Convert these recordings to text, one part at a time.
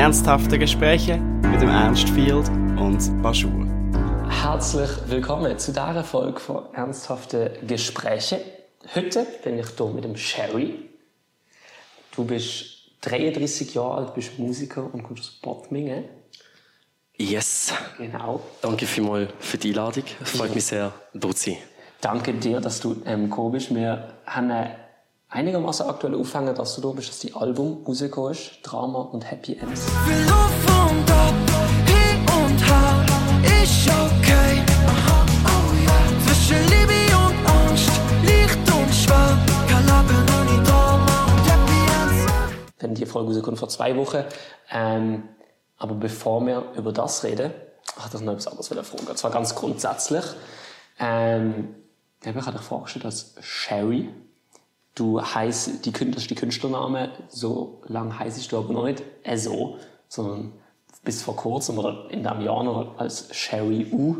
Ernsthafte Gespräche mit dem Ernst Field und Baschur. Herzlich willkommen zu dieser Folge von Ernsthafte Gespräche. Heute bin ich hier mit dem Sherry. Du bist 33 Jahre alt, bist Musiker und kommst aus Bottmingen. Yes. Genau. Danke vielmals für die Einladung. Es freut mich sehr, dort zu sein. Danke dir, dass du ähm, gekommen bist. Wir haben eine einigermaßen aktuell aufhängen, dass du da bist, dass die Album rausgekommen ist. Drama und Happy Ends. Wenn die Folge rauskommt vor zwei Wochen. Ähm, aber bevor wir über das reden, hat ich noch etwas anderes wieder fragen. Und zwar ganz grundsätzlich. Ähm, ich habe dich vorgestellt als Sherry. Du heißt, die, Kün- das ist die Künstlername, so lang heißt du aber noch nicht so, sondern bis vor kurzem oder in diesem Jahr noch als Sherry U.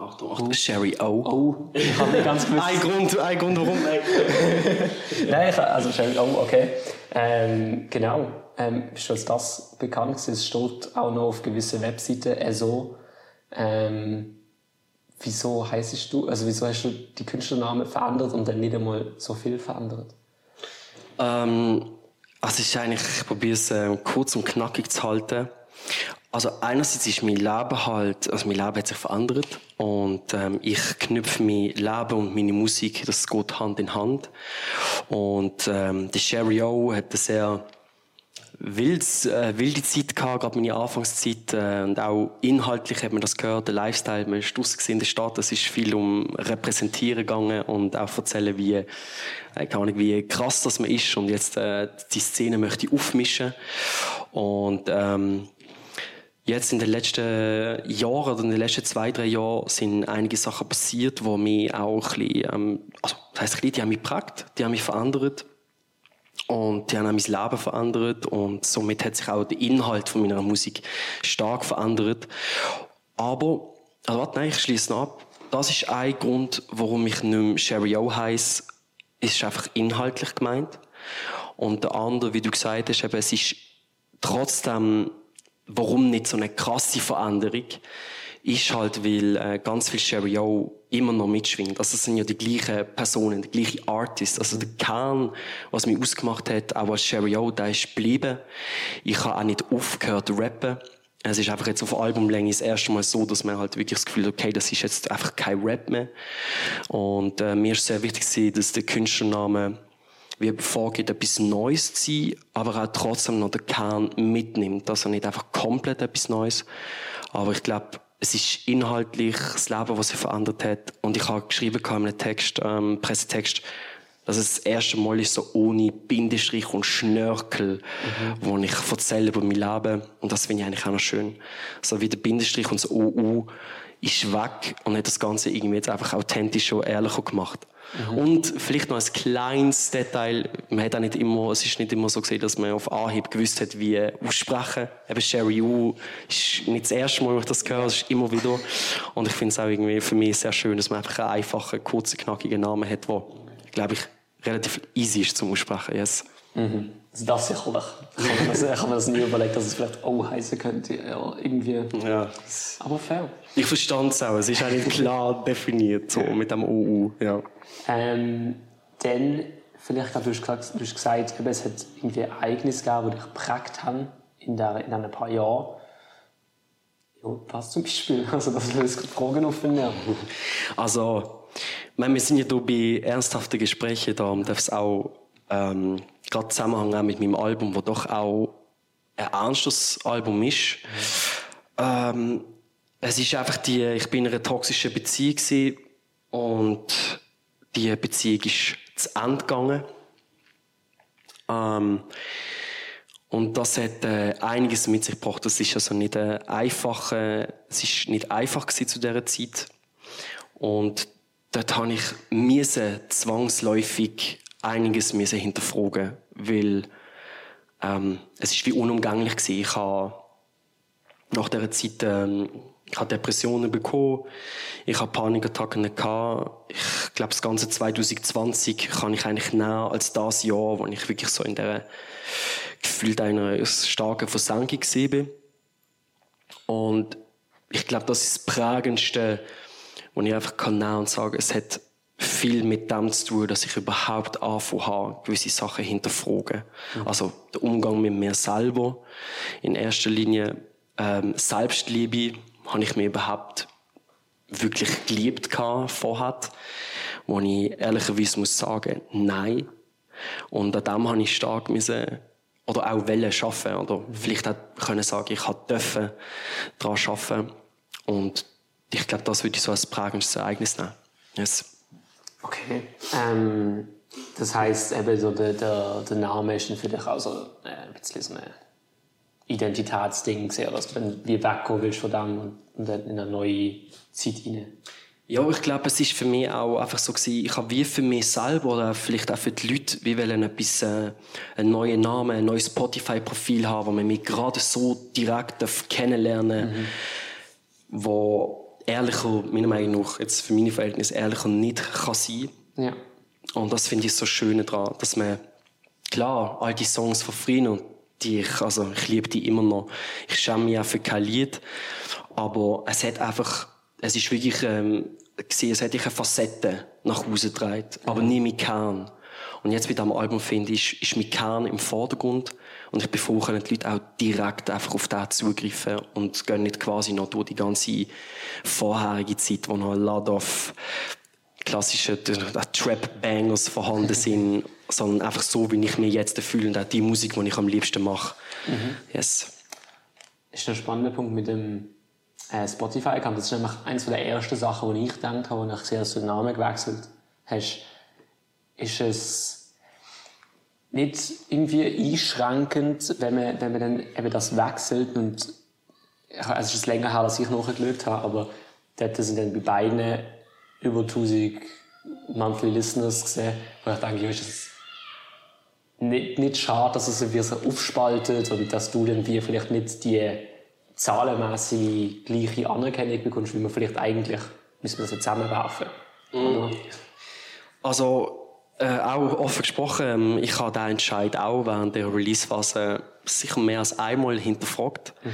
Achtung, Achtung. Sherry O. Oh, ich habe nicht ganz gewusst. Ein Grund, ein Grund warum. ey. Nein, ich, also Sherry O, okay. Ähm, genau. Ähm, bist du als das bekannt gewesen? Es steht auch noch auf gewissen Webseiten so. Ähm, wieso heißt du, also wieso hast du die Künstlernamen verändert und dann nicht einmal so viel verändert? Ähm, also ist eigentlich, ich probiere es äh, kurz und knackig zu halten. Also einerseits ist mein Leben halt, also mein Leben hat sich verändert und ähm, ich knüpfe mein Leben und meine Musik, das geht Hand in Hand. Und ähm, der Sherry O hat eine sehr wildes, äh, wilde Zeit gehabt, gerade meine Anfangszeit. Äh, und auch inhaltlich hat man das gehört, der Lifestyle. Man ist draussen in der Stadt, es ist viel um Repräsentieren gegangen und auch erzählen, wie, äh, keine Ahnung, wie krass das man ist. Und jetzt äh, die Szene möchte ich aufmischen. Und ähm, Jetzt in den letzten Jahren oder in den letzten zwei, drei Jahren sind einige Sachen passiert, die mich auch ein bisschen, ähm, also, das heisst, die haben mich geprägt, die haben mich verändert. Und die haben auch mein Leben verändert und somit hat sich auch der Inhalt von meiner Musik stark verändert. Aber, also warte, nein, ich schließe ab. Das ist ein Grund, warum ich nicht mehr Sherry O heiße. Es ist einfach inhaltlich gemeint. Und der andere, wie du gesagt hast, eben, es ist trotzdem, warum nicht so eine krasse Veränderung, ist halt, weil äh, ganz viel Sherry O immer noch mitschwingt. Also es sind ja die gleichen Personen, die gleichen Artists. Also der Kern, was mich ausgemacht hat, auch als Sherry O, der ist geblieben. Ich habe auch nicht aufgehört zu rappen. Es ist einfach jetzt auf Albumlänge das erste Mal so, dass man halt wirklich das Gefühl hat, okay, das ist jetzt einfach kein Rap mehr. Und äh, mir ist sehr wichtig, dass der Künstlername wie vorgeht, etwas Neues zu sein, aber auch trotzdem noch den Kern mitnimmt. Also nicht einfach komplett etwas Neues. Aber ich glaube, es ist inhaltlich das Leben, was sich verändert hat. Und ich habe geschrieben in einem Text, ähm, Pressetext, dass es das erste Mal ist, so ohne Bindestrich und Schnörkel, wo ich erzähle über mein Leben. Und das finde ich eigentlich auch noch schön. So wie der Bindestrich und das OU ist weg und hat das Ganze irgendwie jetzt einfach authentischer und ehrlicher gemacht. Und vielleicht noch ein kleines Detail. Man hat auch nicht immer, es ist nicht immer so gesehen, dass man auf Anhieb gewusst hat, wie aussprechen. Eben Sherry U ist nicht das erste Mal, wo ich das höre, es ist immer wieder. Und ich finde es auch irgendwie für mich sehr schön, dass man einfach einen einfachen, kurzen, knackigen Namen hat, der, glaube ich, relativ easy ist zum Aussprechen. Yes. Also das sicherlich. Ich habe mir das, ich habe mir das nie überlegt, dass es vielleicht O heißen könnte. Ja, irgendwie. Ja. Aber fair. Ich verstand es auch. Es ist auch nicht klar definiert, so mit dem OU. Ja. Ähm, dann, vielleicht, glaub, du hast gesagt, du hast gesagt es hat irgendwie Ereignisse gegeben, die dich geprägt haben in, der, in diesen paar Jahren. Ja, was zum Beispiel? Also, das löst Fragen in mir. Also, ich meine, wir sind ja hier bei ernsthaften Gesprächen, darum darf es auch ähm, gerade Zusammenhang haben mit meinem Album, wo doch auch ein ernstes Album ist. Ähm, es ist einfach die, ich bin in einer toxischen Beziehung und die Beziehung ist zu Ende gegangen. Ähm, und das hat äh, einiges mit sich gebracht. Das ist also nicht äh, einfach, äh, es ist nicht einfach zu dieser Zeit. Und dort habe ich zwangsläufig einiges müssen hinterfragen, weil ähm, es ist wie unumgänglich gewesen. Ich habe nach dieser Zeit ähm, ich habe Depressionen bekommen, ich habe Panikattacken gehabt. Ich glaube, das ganze 2020 kann ich eigentlich nehmen als das Jahr, wo ich wirklich so in der gefühlt einer starken Versenkung bin. Und ich glaube, das ist das Prägendste, wo ich einfach kann und sagen, es hat viel mit dem zu tun, dass ich überhaupt anfangen habe, gewisse Sachen hinterfragen. Mhm. Also der Umgang mit mir selber. In erster Linie ähm, Selbstliebe habe ich mir überhaupt wirklich geliebt vorher, wo ich ehrlicherweise muss sagen, nein. Und an dem habe ich stark müssen, oder auch wollen schaffen, oder vielleicht auch können sagen, ich habe dürfen daran schaffen. Und ich glaube, das würde ich so als prägendes Ereignis nehmen. Yes. Okay. Ähm, das heißt, eben so der, der, der Name ist für dich auch so äh, ein bisschen so ein Identitätsding, sehr, dass du dann wie wegkommen willst von dem und, und dann in eine neue Zeit hinein. Ja, ich glaube, es ist für mich auch einfach so gewesen, ich habe wie für mich selber oder vielleicht auch für die Leute, wie wollen etwas, äh, einen neuen Namen, ein neues Spotify-Profil haben, wo man mich gerade so direkt kennenlernen mhm. wo ehrlicher, meiner Meinung nach, jetzt für meine Verhältnisse, ehrlicher nicht kann sein. Ja. Und das finde ich so schön daran, dass man, klar, all die Songs von früher, und die ich, also ich liebe die immer noch. Ich schäme mich auch für kein Lied. Aber es hat einfach, es ist wirklich, ähm, gesehen, es hat eine Facette nach Hause getragen, aber nie mein Kern. Und jetzt bei diesem Album finde ich, ist mein Kern im Vordergrund. Und ich bin froh, können die Leute auch direkt einfach auf den zugreifen und gehen nicht quasi noch durch die ganze vorherige Zeit, wo noch ein lot of klassische Trap-Bangers vorhanden sind, sondern einfach so, wie ich mich jetzt fühle und auch die Musik, die ich am liebsten mache. Mhm. Yes. Ist ein spannender Punkt mit dem äh, Spotify. Das ist nämlich eines der ersten Sachen, die ich gedacht habe, als ich sehr den Namen gewechselt hast. Ist es nicht irgendwie einschränkend, wenn man, wenn man dann eben das wechselt und also es ist länger her, als ich nachgeschaut habe, aber dort sind dann bei beiden über 1000 Monthly Listeners gesehen, wo ich denke, ist es nicht, nicht schade, dass es sich so aufspaltet und dass du dann wie vielleicht nicht die zahlenmäßig gleiche Anerkennung bekommst, wie man vielleicht eigentlich müssen wir so zusammenwerfen. Mm. Also äh, auch offen gesprochen, ähm, ich habe diesen Entscheid auch während der Release-Phase sicher mehr als einmal hinterfragt. Mhm.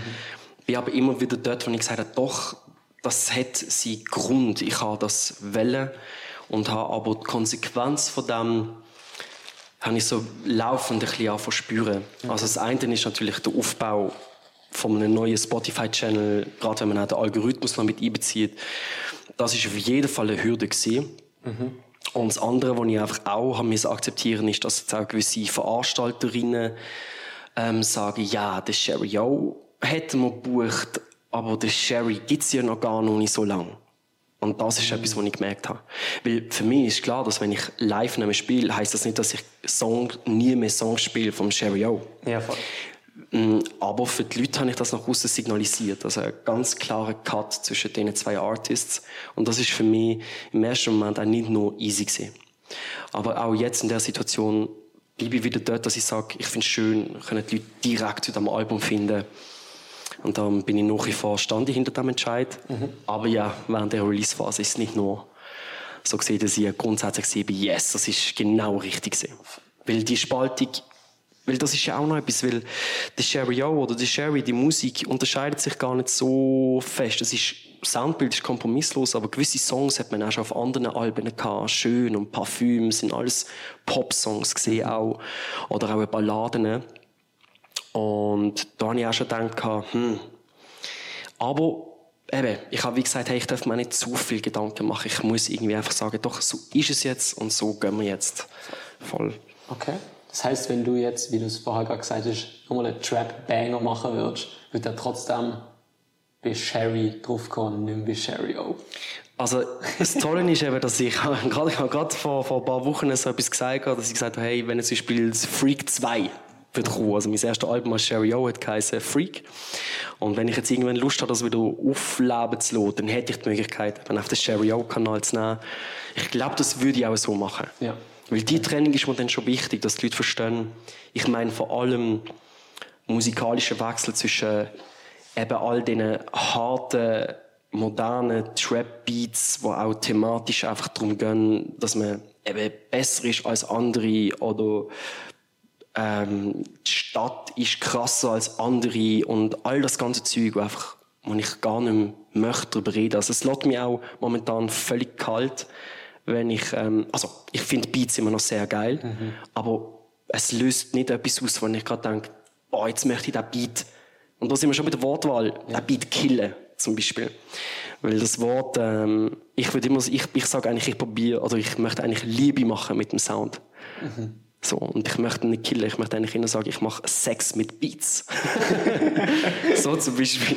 Bin aber immer wieder dort, wo ich gesagt habe, doch, das hat seinen Grund. Ich habe das wollen und habe aber die Konsequenz von dem habe ich so laufend ein bisschen verspüren. Mhm. Also das eine ist natürlich der Aufbau von einem neuen Spotify-Channel, gerade wenn man auch den Algorithmus noch mit einbezieht. Das ist auf jeden Fall eine Hürde gewesen. Mhm. Und das andere, was ich einfach auch haben müssen akzeptieren, ist, dass jetzt auch gewisse Veranstalterinnen ähm, sagen, ja, der Sherry auch hätten wir gebucht, aber der Sherry gibt's ja noch gar noch nicht so lange. Und das ist mhm. etwas, was ich gemerkt habe. Weil für mich ist klar, dass wenn ich live nehme spiele, heisst das nicht, dass ich Song, nie mehr Songs spiele vom Sherry O. Ja, voll. Mm, aber für die Leute habe ich das nach außen signalisiert. Also ein ganz klarer Cut zwischen den zwei Artists. Und das ist für mich im ersten Moment auch nicht nur easy gewesen. Aber auch jetzt in der Situation bleibe ich wieder dort, dass ich sage, ich finde es schön, können die Leute direkt zu diesem Album finden. Und dann bin ich nach wie vor standig hinter dem Entscheid. Mhm. Aber ja, während der Release-Phase ist es nicht nur so gesehen, dass ich grundsätzlich sehe, yes, das ist genau richtig gewesen. Weil die Spaltung weil das ist ja auch noch etwas, weil der Sherry O oder der Sherry, die Musik unterscheidet sich gar nicht so fest. Das ist, Soundbild ist kompromisslos, aber gewisse Songs hat man auch schon auf anderen Alben gehabt. Schön und Parfüm sind alles Pop-Songs gesehen mhm. auch. Oder auch Balladen. Und da habe ich auch schon gedacht, hm. Aber eben, ich habe wie gesagt, hey, ich darf mir nicht zu viel Gedanken machen. Ich muss irgendwie einfach sagen, doch, so ist es jetzt und so gehen wir jetzt. Voll. Okay. Das heißt, wenn du jetzt, wie du es vorher gerade gesagt hast, nochmal einen Trap-Banger machen würdest, wird er trotzdem bei Sherry draufkommen und nicht bei Sherry auch. Also, das Tolle ist eben, dass ich gerade, gerade vor, vor ein paar Wochen so etwas gesagt habe, dass ich gesagt habe, hey, wenn jetzt zum Beispiel Freak 2 wird kommen, also mein erstes Album als Sherry O hat geheißen Freak. Und wenn ich jetzt irgendwann Lust habe, das wieder aufleben zu lassen, dann hätte ich die Möglichkeit, dann auf den Sherry O-Kanal zu nehmen. Ich glaube, das würde ich auch so machen. Ja. Weil die Trennung ist mir dann schon wichtig, dass die Leute verstehen. Ich meine vor allem musikalischen Wechsel zwischen eben all diesen harten, modernen Trap-Beats, die auch thematisch einfach darum gehen, dass man eben besser ist als andere oder ähm, Stadt ist krasser als andere und all das ganze Zeug, wo einfach, wo ich gar nicht mehr möchte darüber reden. Also es lässt mich auch momentan völlig kalt, wenn ich, ähm, also ich finde Beats immer noch sehr geil, aber es löst nicht etwas aus, wo ich gerade denke, oh, jetzt möchte ich den Beat, und da sind wir schon bei der Wortwahl, den Beat killen, zum Beispiel. Weil das Wort, ähm, ich würde immer, ich, ich sage eigentlich, ich probiere, oder ich möchte eigentlich Liebe machen mit dem Sound. So, und ich möchte nicht killen, ich möchte eigentlich immer sagen, ich mache Sex mit Beats. so zum Beispiel.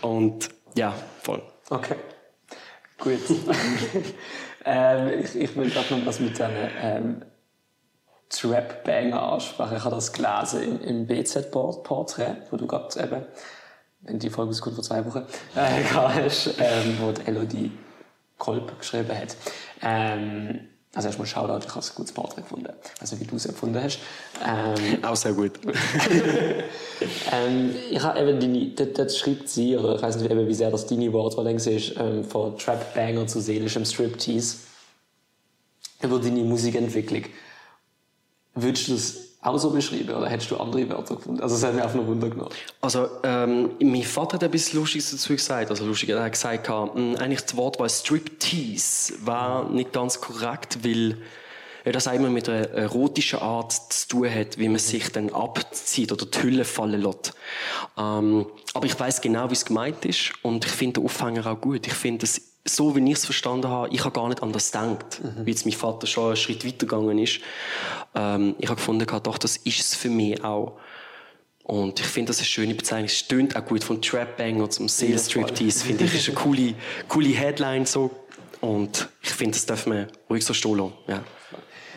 Und ja, voll. Okay. Gut. ähm, ich, ich will gerade noch was mit deinen ähm, Trap-Banger ansprechen. Ich habe das gelesen im, im BZ-Porträt, wo du gerade eben, wenn die Folge ist gut vor zwei Wochen, äh, hast, ähm, wo die Elodie Kolb geschrieben hat. Ähm, also erstmal Shoutout, ich habe ein gutes Porträt gefunden. Also wie du es empfunden hast. Ähm, Auch sehr gut. ähm, ich habe eben deine, dort, dort schreibt sie, oder ich weiß nicht eben, wie sehr das deine Wortwahl ist, ähm, von Trap Banger zu seelischem Striptease. Über deine Musikentwicklung. Würdest du das auch so beschreiben oder hättest du andere Wörter gefunden? Also, es hat mich einfach noch Wunder genommen. Also, ähm, mein Vater hat etwas Lustiges dazu gesagt. Also, lustig, er hat gesagt, mh, eigentlich das Wort war Striptease war nicht ganz korrekt, weil ja, das einmal mit einer erotischen Art zu tun hat, wie man sich dann abzieht oder die Hülle fallen lässt. Ähm, aber ich weiß genau, wie es gemeint ist und ich finde den Aufhänger auch gut. Ich finde es so, wie ich es verstanden habe, ich habe gar nicht anders gedacht, wie jetzt mein Vater schon einen Schritt weitergegangen ist. Ähm, ich habe gefunden, doch, das ist es für mich auch. Und ich finde das eine schöne Bezeichnung. Es stöhnt auch gut von Trap Banger zum Sale Striptease, finde ich, ist eine coole, coole Headline so. Und ich finde, das darf man ruhig so stehen lassen. Ja.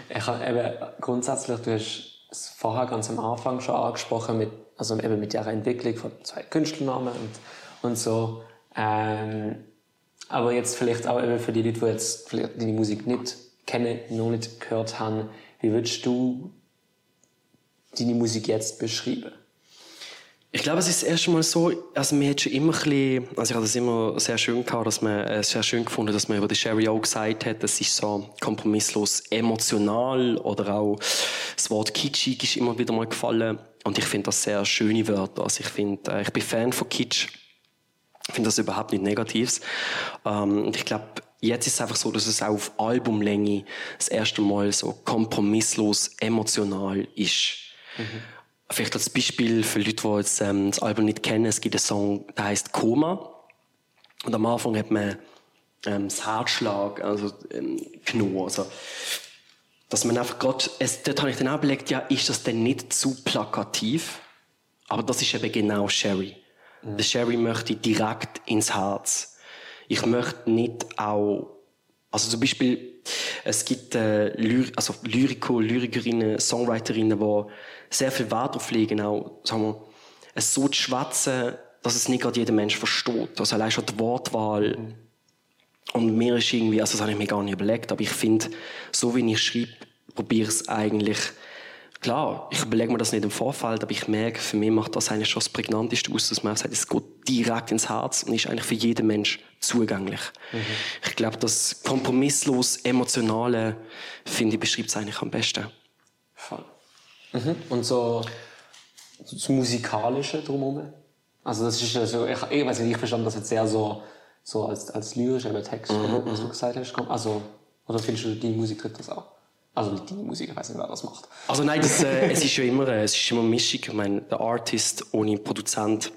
Ich habe eben grundsätzlich, du hast es vorher ganz am Anfang schon angesprochen, mit, also eben mit der Entwicklung von zwei Künstlernamen und, und so. Ähm, aber jetzt vielleicht auch eben für die Leute, die jetzt vielleicht deine Musik nicht kennen, noch nicht gehört haben, wie würdest du deine Musik jetzt beschreiben? Ich glaube, es ist das erste Mal so, also mir hat schon immer ein bisschen, also ich habe das immer sehr schön gehabt, dass man, äh, sehr schön gefunden, dass man über die Sherry auch gesagt hat, es ist so kompromisslos emotional oder auch das Wort kitschig ist immer wieder mal gefallen und ich finde das sehr schöne Wörter. Also ich finde, äh, ich bin Fan von Kitsch. Ich finde das überhaupt nicht Negatives. Ähm, und ich glaube, jetzt ist es einfach so, dass es auch auf Albumlänge das erste Mal so kompromisslos emotional ist. Vielleicht als Beispiel für Leute, die jetzt, ähm, das Album nicht kennen, es gibt einen Song, der heißt Koma. Und am Anfang hat man ähm, das Herzschlag also, ähm, genommen. Also, dass man einfach gerade, es, dort habe ich dann auch überlegt, ja, ist das denn nicht zu plakativ? Aber das ist eben genau Sherry. Der Sherry möchte direkt ins Herz. Ich möchte nicht auch, also zum Beispiel, es gibt äh, Lyr also Lyriker, Lyrikerinnen, Songwriterinnen, die sehr viel Wert darauf legen, auch, sagen wir, es so zu schwätzen, dass es nicht gerade jeder Mensch versteht. Also allein schon die Wortwahl. Und mir ist irgendwie, also das habe ich mir gar nicht überlegt, aber ich finde, so wie ich schreibe, probiere ich es eigentlich, klar, ich überlege mir das nicht im Vorfeld, aber ich merke, für mich macht das eigentlich schon das Prägnanteste aus, dass man sagt, es geht direkt ins Herz und ist eigentlich für jeden Mensch zugänglich. Ich glaube, das kompromisslos Emotionale, finde ich, beschreibt es eigentlich am besten. Voll. Mhm. Und so, das Musikalische drumherum? Also das ist ja so, ich, ich weiß nicht, ich verstand das jetzt sehr so, so als, als lyrisch, aber Text, was du gesagt hast. kommt. Also, oder findest du, die Musik tritt das auch? Also nicht die Musik, ich weiß nicht, wer das macht. Also nein, das, äh, es ist schon immer, äh, es ist immer eine Mischung. Ich meine, der Artist ohne Produzent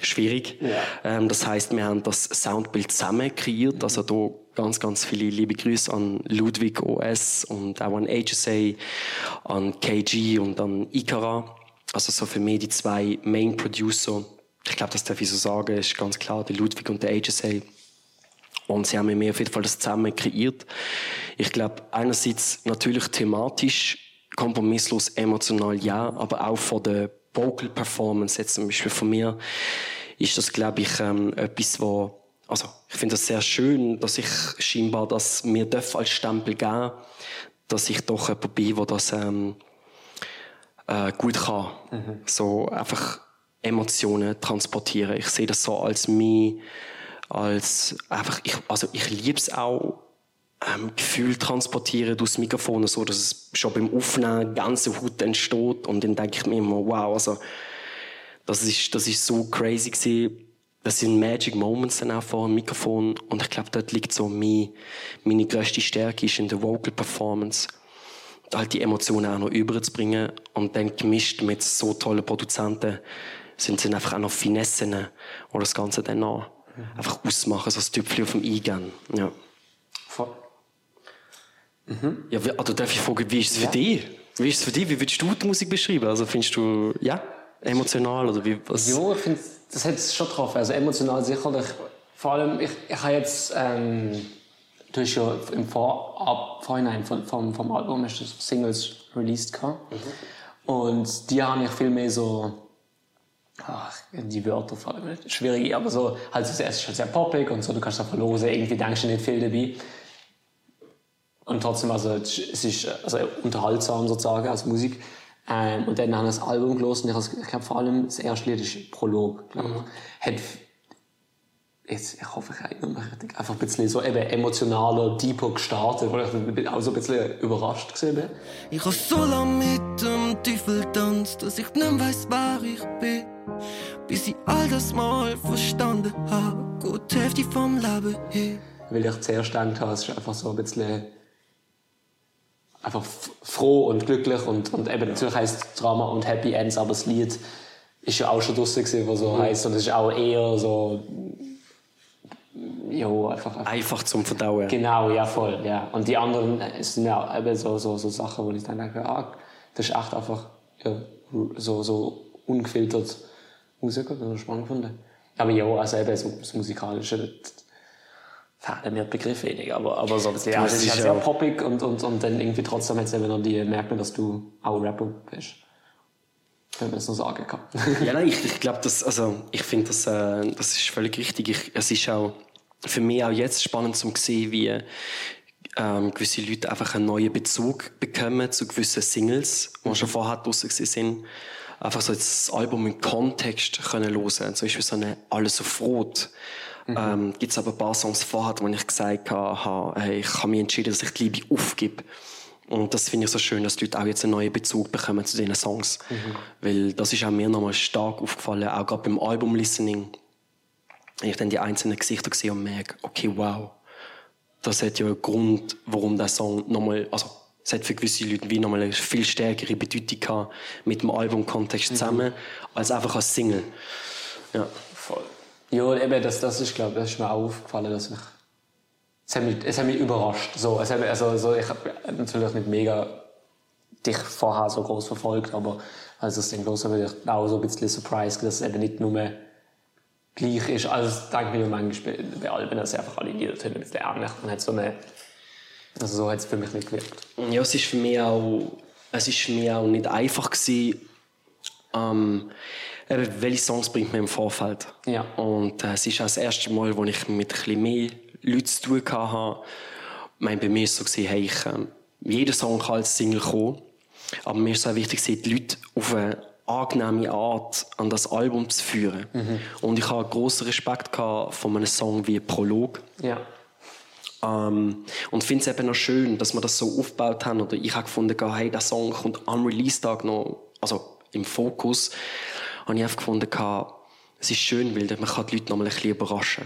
schwierig. Ja. Ähm, das heißt, wir haben das Soundbild zusammen kreiert. Also da ganz, ganz viele liebe Grüße an Ludwig OS und auch an HSA, an KG und an Ikara. Also so für mich die zwei Main Producer. Ich glaube, das darf ich so sagen, ist ganz klar, der Ludwig und der HSA. Und sie haben mit mir auf jeden Fall das zusammen kreiert. Ich glaube, einerseits natürlich thematisch, kompromisslos, emotional, ja, aber auch von der Vocal Performance, jetzt zum Beispiel von mir, ist das, glaube ich, ähm, etwas, wo, also, ich finde das sehr schön, dass ich scheinbar, dass mir darf als Stempel geben, dass ich doch jemand bin, der das, ähm, äh, gut kann. So einfach Emotionen transportieren. Ich sehe das so als mich, als einfach, ich, also ich liebe es auch, ähm, Gefühl transportieren durchs Mikrofon, so dass es schon beim Aufnehmen ganze Haut entsteht. Und dann denke ich mir immer, wow, also, das ist, das ist so crazy gewesen. Das sind Magic Moments dann auch vor dem Mikrofon. Und ich glaube, dort liegt so mein, meine grösste Stärke ist in der Vocal Performance. Halt die Emotionen auch noch überzubringen. Und dann gemischt mit so tollen Produzenten sind es einfach auch noch Finessen, die das Ganze dann noch einfach ausmachen, so das Tüpfchen auf dem Eingehen. Ja. Voll. Ja, wie- oder darf ich fragen, wie ist es für dich? Wie ist es für dich? Wie würdest du die Musik beschreiben? Also findest du, ja, emotional oder wie, was? Ja, ich finde, das hat es schon getroffen. Also emotional sicherlich. Vor allem, ich, ich habe jetzt, ähm, du hast ja im Vor ab, Vorhinein vom, vom, vom Album hast du Singles released gehabt. Und die habe ich viel mehr so, ach, die Wörter vor allem schwierig, aber so, halt erste ist halt sehr poppig und so, du kannst einfach losen, irgendwie denkst du nicht viel dabei. Und trotzdem, also, es ist also unterhaltsam sozusagen als Musik. Ähm, und dann haben wir das Album gelesen. Ich, ich glaube, vor allem das erste Lied ist Prolog, glaube ich. Hat, jetzt, ich hoffe, ich erinnere mich richtig, einfach ein bisschen so eben emotionaler, deeper gestartet, wo ich auch so ein bisschen überrascht gewesen bin. Ich hab so lang mit dem Teufel tanzt, dass ich nicht mehr weiss, wer ich bin. Bis ich all das mal verstanden hab, gut die Hälfte vom Leben hin. Weil ich zuerst gedacht habe, es ist einfach so ein bisschen einfach froh und glücklich und, und eben natürlich heisst Drama und Happy Ends, aber das Lied ist ja auch schon draussen gewesen, was so heisst und es ist auch eher so jo, einfach, einfach Einfach zum Verdauen. Genau, ja, voll, ja. Und die anderen es sind ja eben so, so, so Sachen, wo ich dann denke, ah, das ist echt einfach ja, so, so ungefiltert Das ich spannend gefunden. Aber ja, also eben so das Musikalische, fehlen mir die Begriffe wenig, aber, aber so ein bisschen, ja, es ist halt sehr ja- poppig und, und, und dann irgendwie trotzdem jetzt eben noch die merken, dass du auch Rapper bist. Wenn man es noch sagen kann. Ja, nein, ich, ich glaube, das, also, ich finde, das, äh, das ist völlig richtig. Ich, es ist auch für mich auch jetzt spannend zu sehen, wie ähm, gewisse Leute einfach einen neuen Bezug bekommen zu gewissen Singles, die schon vorher draussen sind. Einfach so jetzt das Album im Kontext können hören. Zum Beispiel so eine Alles auf Rot. Ähm, Gibt es aber ein paar Songs vorher, wo ich gesagt habe, hey, ich habe mich entschieden, dass ich die Liebe aufgebe. Und das finde ich so schön, dass die Leute auch jetzt einen neuen Bezug bekommen zu diesen Songs. Weil das ist auch mir nochmal stark aufgefallen, auch gerade beim Album-Listening. Ich dann die einzelnen Gesichter sehe und merke, okay, wow, das hat ja einen Grund, warum der Song nochmal, also es hat für gewisse Leute wie nochmal eine viel stärkere Bedeutung gehabt mit dem Albumkontext zusammen, als einfach als Single. Ja. Voll. Ja, eben, das, das ist, glaube das ist mir auch aufgefallen, dass ich. Es hat mich, es hat mich überrascht. So, es hat mich, also, so, ich habe natürlich nicht mega dich vorher so groß verfolgt, aber als das Ding los war, ich auch so ein bisschen surprised, dass es eben nicht nur gleich ist. Also, das denke ich mir manchmal bei, Alben, dass sie einfach alle Lieder ein bisschen ähnlich. Und hat so eine. Also, so hat es für mich nicht gewirkt. Ja, es ist für mich auch, es ist für mich auch nicht einfach gewesen, ähm, welche Songs bringt man im Vorfeld. Ja. Und äh, es ist auch das erste Mal, wo ich mit ein bisschen mehr Leuten zu tun hatte. Ich meine, bei mir war es so, gewesen, hey, ich, ähm, jeder Song kann als Single kommen. Aber mir ist es auch wichtig, die Leute auf eine angenehme Art an das Album zu führen. Und ich habe grossen Respekt von einem Song wie Prolog. Ja. Ähm, und finde es eben noch schön, dass wir das so aufgebaut haben. Oder ich habe gefunden, hey, der Song kommt am Release-Tag noch, also im Fokus. Und ich habe gefunden, es ist schön, weil man kann die Leute noch mal ein bisschen überraschen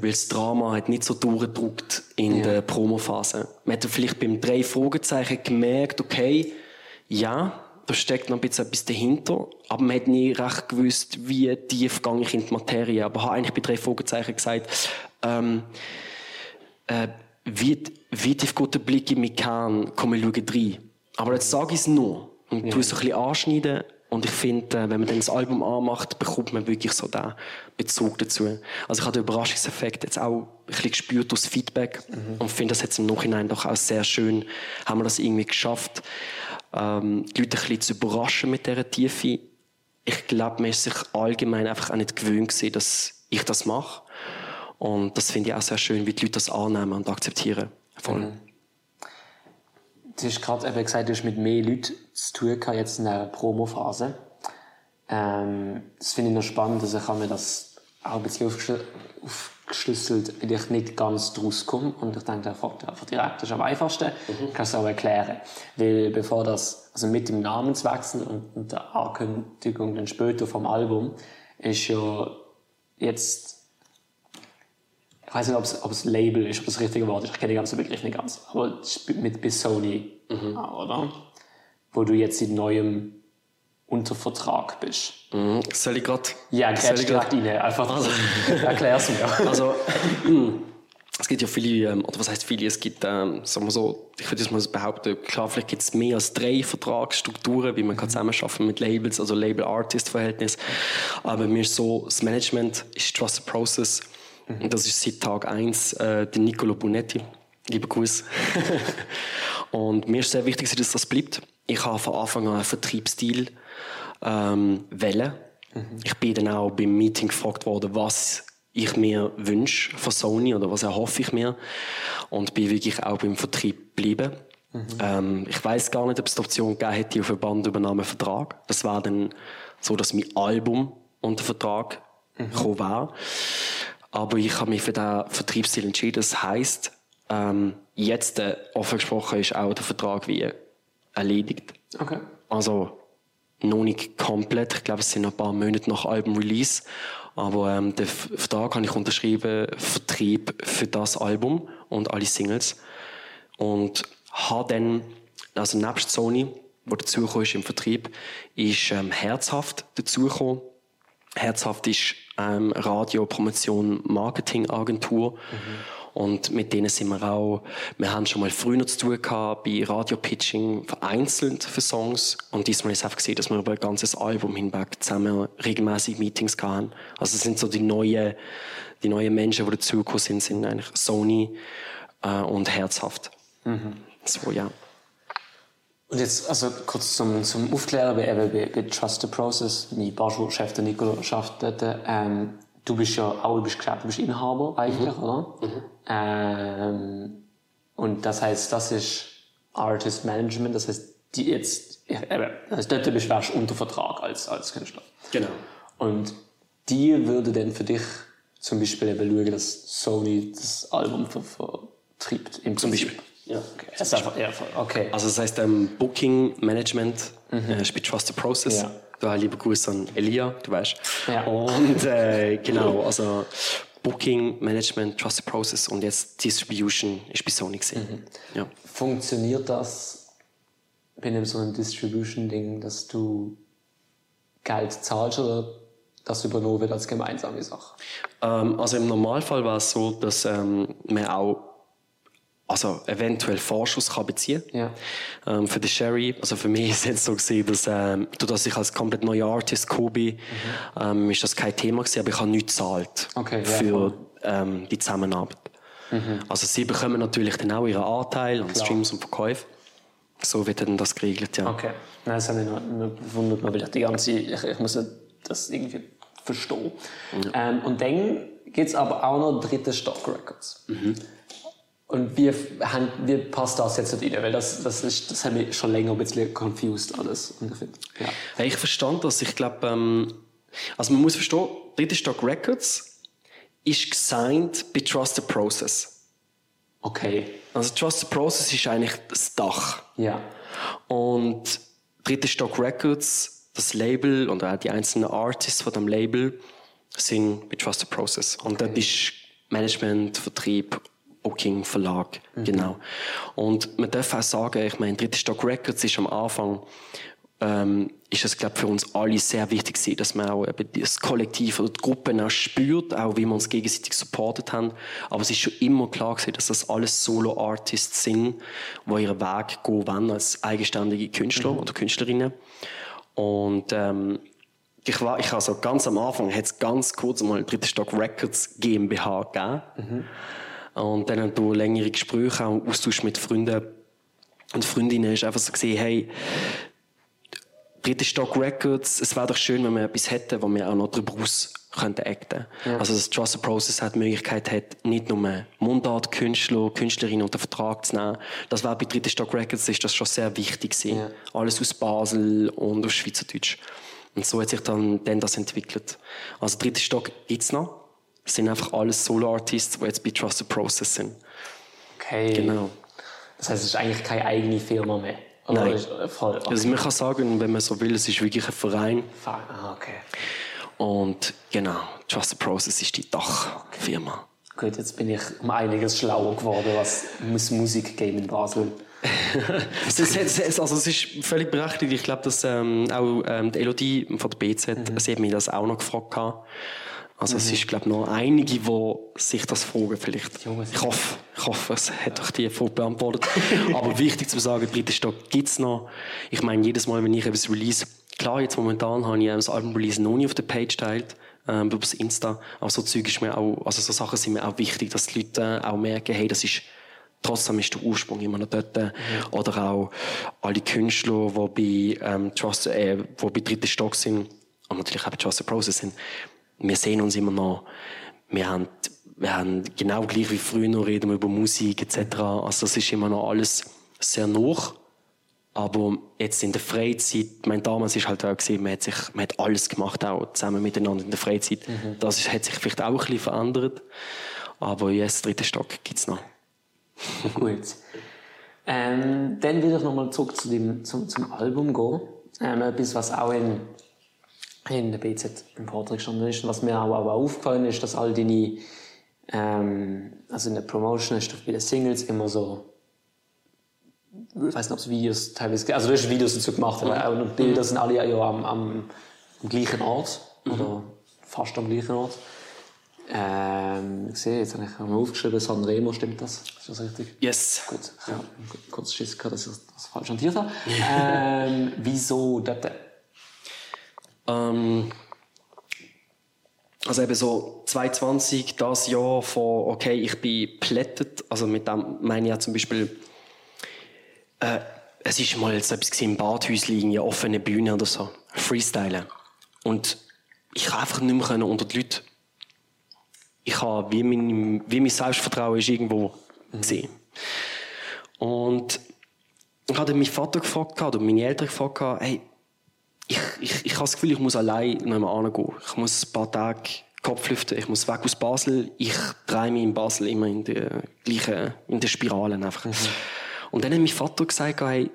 Weil das Drama hat nicht so durchgedruckt in der Promophase. Man hat vielleicht beim drei Fragezeichen gemerkt, okay, ja, da steckt noch ein bisschen etwas dahinter, aber man hat nie recht gewusst, wie tief gehe ich in die Materie. Aber ich habe eigentlich bei drei Fragezeichen gesagt, ähm, äh, wie, wie tief geht der Blick in mich kann, komm, wir schauen rein. Aber jetzt sage ich es nur und tu es ein bisschen anschneiden. Und ich finde, äh, wenn man dann das Album anmacht, bekommt man wirklich so den Bezug dazu. Also ich habe den Überraschungseffekt jetzt auch ein bisschen gespürt durch das Feedback und finde das jetzt im Nachhinein doch auch sehr schön. Haben wir das irgendwie geschafft, ähm, die Leute ein bisschen zu überraschen mit dieser Tiefe. Ich glaube, man ist sich allgemein einfach auch nicht gewöhnt gewesen, dass ich das mache. Und das finde ich auch sehr schön, wie die Leute das annehmen und akzeptieren. Voll. Du hast gerade eben gesagt, du hast mit mehr Leuten zu tun gehabt, jetzt in der Promophase. Ähm, das finde ich noch spannend, also ich habe mir das auch ein bisschen aufgeschl- geschlüsselt ich nicht ganz draus komme. Und ich denke, der fragt einfach direkt, das ist am einfachsten. Kannst du auch erklären. Weil bevor das, also mit dem Namenswechsel und, und der Ankündigung dann später vom Album, ist ja jetzt ich weiß nicht, ob es, ob es Label ist, ob das richtige Wort ist, ich kenne den ganzen Begriff nicht ganz, aber mit bis Sony, oder? Wo du jetzt in neuem unter Vertrag bist. Mhm. Soll ich gerade... Ja, grätsch direkt rein, einfach erklär's mir. Also, es gibt ja viele, ähm, oder was heißt viele, es gibt, ähm, sagen wir so, ich würde jetzt mal behaupten, klar, vielleicht gibt es mehr als drei Vertragsstrukturen, wie man kann zusammenarbeiten mit Labels, also Label-Artist-Verhältnis. Aber mir ist so, das Management ist Trusted Process. Und das ist seit Tag 1 äh, der Nicolo Bonetti. Lieber Gruß. Und mir ist sehr wichtig, dass das bleibt. Ich habe von Anfang an einen Vertriebsstil ähm, wählen. Ich bin dann auch beim Meeting gefragt worden, was ich mir wünsche von Sony oder was erhoffe ich mir. Und bin wirklich auch beim Vertrieb geblieben. Ähm, ich weiß gar nicht, ob es die Option gegeben hätte auf einen Bandübernahmevertrag. Das war dann so, dass mein Album unter Vertrag gekommen wäre. Aber ich habe mich für den Vertriebsstil entschieden. Das heisst, ähm, jetzt äh, offen gesprochen ist auch der Vertrag wie erledigt. Okay. Also noch nicht komplett. Ich glaube, es sind noch ein paar Monate nach Album-Release. Aber ähm, den Vertrag habe ich unterschrieben, Vertrieb für das Album und alle Singles. Und habe dann, also nebst Sony, wo dazugekommen ist im Vertrieb, ist ähm, Herzhaft dazugekommen. Herzhaft ist ähm, Radio, Promotion, Marketing Agentur. Und mit denen sind wir auch, wir haben schon mal früher zu tun gehabt, bei Radio-Pitching vereinzelt für Songs. Und diesmal ist es einfach gesehen, dass wir über ein ganzes Album hinweg zusammen regelmäßig Meetings hatten. Also es sind so die neuen, die neuen Menschen, die dazugekommen sind, sind eigentlich Sony äh, und Herzhaft. So, ja. Und jetzt, also kurz zum, zum Aufklären, bei, bei, bei Trust the Process, mein Barschulchef, der Nicola, schafft dort, ähm, du bist ja auch, du bist gesagt, du bist Inhaber eigentlich, oder? Ähm, und das heißt, das ist Artist Management, das heißt, die jetzt, das heißt, dort bist du unter Vertrag als, als Künstler. Genau. Und die würde dann für dich zum Beispiel eben schauen, dass Sony das Album ver vertreibt. Im Zum Prinzip. Beispiel. Ja. Okay. Das einfach, ja, okay. Also das heißt ähm, Booking Management äh, spielt Trust the Process. Ja. Da liebe Grüße an Elia, du weißt. Ja. Und äh, genau, also Booking Management, Trust the Process und jetzt Distribution ist bei Sony gesehen. Ja. Funktioniert das bei einem so einem Distribution-Ding, dass du Geld zahlst oder das übernommen wird als gemeinsame Sache? Ähm, also im Normalfall war es so, dass ähm, man auch also eventuell Vorschuss kann beziehen Ja. ähm, für den Sherry. Also für mich ist es so gewesen, dass ähm, dass ich als komplett neuer Artist gekommen bin, ähm, ist das kein Thema gewesen, aber ich habe nichts gezahlt Okay, ja, für voll. ähm, die Zusammenarbeit. Also sie bekommen natürlich dann auch ihren Anteil an. Streams und Verkäufen. So wird dann das geregelt, ja. Okay. Nein, das hat mich noch, weil ich die ganze, ich, ich muss das irgendwie verstehen. Ähm, und dann gibt es aber auch noch dritte Stock Records. Und wie, haben- wie passt das jetzt nicht rein? Weil das, das, ist, das hat mich schon länger ein bisschen confused alles. Ja. Ich verstand das. Ich glaube, ähm, also man muss verstehen, dritte Stock Records ist gesigned bei Trust the Process. Okay. Also Trust the Process ist eigentlich das Dach. Ja. Und dritte Stock Records, das Label und auch die einzelnen Artists von dem Label sind bei Trust the Process. Und das ist Management, Vertrieb, Booking, Verlag, genau. Und man darf auch sagen, ich meine, dritte Stock Records ist am Anfang, ähm, ist es, glaube für uns alle sehr wichtig gewesen, dass man auch eben das Kollektiv oder die Gruppen auch spürt, auch wie wir uns gegenseitig supportet haben. Aber es ist schon immer klar gewesen, dass das alles Solo-Artists sind, die ihren Weg gehen wollen als eigenständige Künstler oder Künstlerinnen. Und ähm, ich war, ich also ganz am Anfang hat es ganz kurz mal Dritte Stock Records GmbH gegeben. Und dann wir längere Gespräche, auch Austausch mit Freunden und Freundinnen, ist einfach so gesehen, hey, Dritte Stock Records, es wäre doch schön, wenn wir etwas hätten, wo wir auch noch drüber raus könnten acten. Also, dass Trust the Process hat die Möglichkeit hat, nicht nur Mundart-Künstler, Künstlerinnen unter Vertrag zu nehmen. Das war bei Dritte Stock Records, ist das schon sehr wichtig gewesen. Ja. Alles aus Basel und aus Schweizerdeutsch. Und so hat sich dann, dann das entwickelt. Also, Dritte Stock gibt's noch. Das sind einfach alles Solo-Artists, die jetzt bei Trust the Process sind. Okay. Genau. Das heißt, es ist eigentlich keine eigene Firma mehr. Oder Nein. Äh, voll. Okay. Also man kann sagen, wenn man so will, es ist wirklich ein Verein. Ah, okay. Und genau, Trust the Process ist die Dachfirma. Gut, jetzt bin ich um einiges schlauer geworden, was muss Musik geben in Basel. Es ist- also es ist völlig berechtigt. Ich glaube, dass ähm, auch ähm, die Elodie von der BZ, sie hat mich das auch noch gefragt. gehabt. Also es ist, glaube ich, noch einige, die sich das fragen vielleicht. Ich hoffe, ich hoffe, es hat euch die Frage beantwortet. Aber wichtig zu sagen, dritte Stock gibt's noch. Ich meine, jedes Mal, wenn ich etwas release, klar, jetzt momentan habe ich das Album-Release noch nicht auf der Page geteilt, ähm, über das Insta. Aber so Zeug ist mir auch, also so Sachen sind mir auch wichtig, dass die Leute äh, auch merken, hey, das ist Trotzdem ist der Ursprung immer noch dort. Oder auch alle Künstler, die bei, ähm, Trust, äh, die bei dritten Stock sind und natürlich auch bei Trust the Process sind. Wir sehen uns immer noch. Wir haben, wir haben genau gleich wie früher noch reden wir über Musik etc. Also das ist immer noch alles sehr noch. Aber jetzt in der Freizeit, ich meine, damals ist halt auch gesehen, man hat sich, man hat alles gemacht, auch zusammen miteinander in der Freizeit. Das ist, hat sich vielleicht auch ein bisschen verändert. Aber jetzt, dritter Stock gibt's noch. Gut. Ähm, dann will ich nochmal zurück zu dem, zum, zum Album gehen. Ähm, etwas, was auch in, in der BZ im Vortrag gestanden ist. Und was mir auch, auch aufgefallen ist, dass all deine, ähm, also in der Promotion hast du bei den Singles immer so, ich weiß nicht, ob es Videos teilweise, also du hast Videos dazu gemacht, aber auch die Bilder sind alle ja am, am, am gleichen Ort. Oder fast am gleichen Ort. Ähm, ich sehe, jetzt habe ich mal aufgeschrieben, Sanremo, stimmt das? Ist das richtig? Yes. Gut, ja, kurz Schiss gehabt, dass ich das falsch notiert habe. ähm, wieso dort? Ähm, also eben so 2020, das Jahr von, okay, ich bin plättet, also mit dem meine ich ja zum Beispiel, äh, es ist mal jetzt etwas im Badhäuschen, irgendwie offene Bühne oder so, Freestylen. Und ich kann einfach nicht mehr unter die Leute. Ich habe, wie mein, wie mein Selbstvertrauen ist irgendwo gesehen. Und ich hatte meinen Vater gefragt, oder meine Eltern gefragt, hey, ich, ich, ich habe das Gefühl, ich muss allein noch hingehen. Ich muss ein paar Tage Kopf lüften. Ich muss weg aus Basel. Ich drehe mich in Basel immer in der gleichen, in der Spirale einfach. Und dann hat mein Vater gesagt, hey,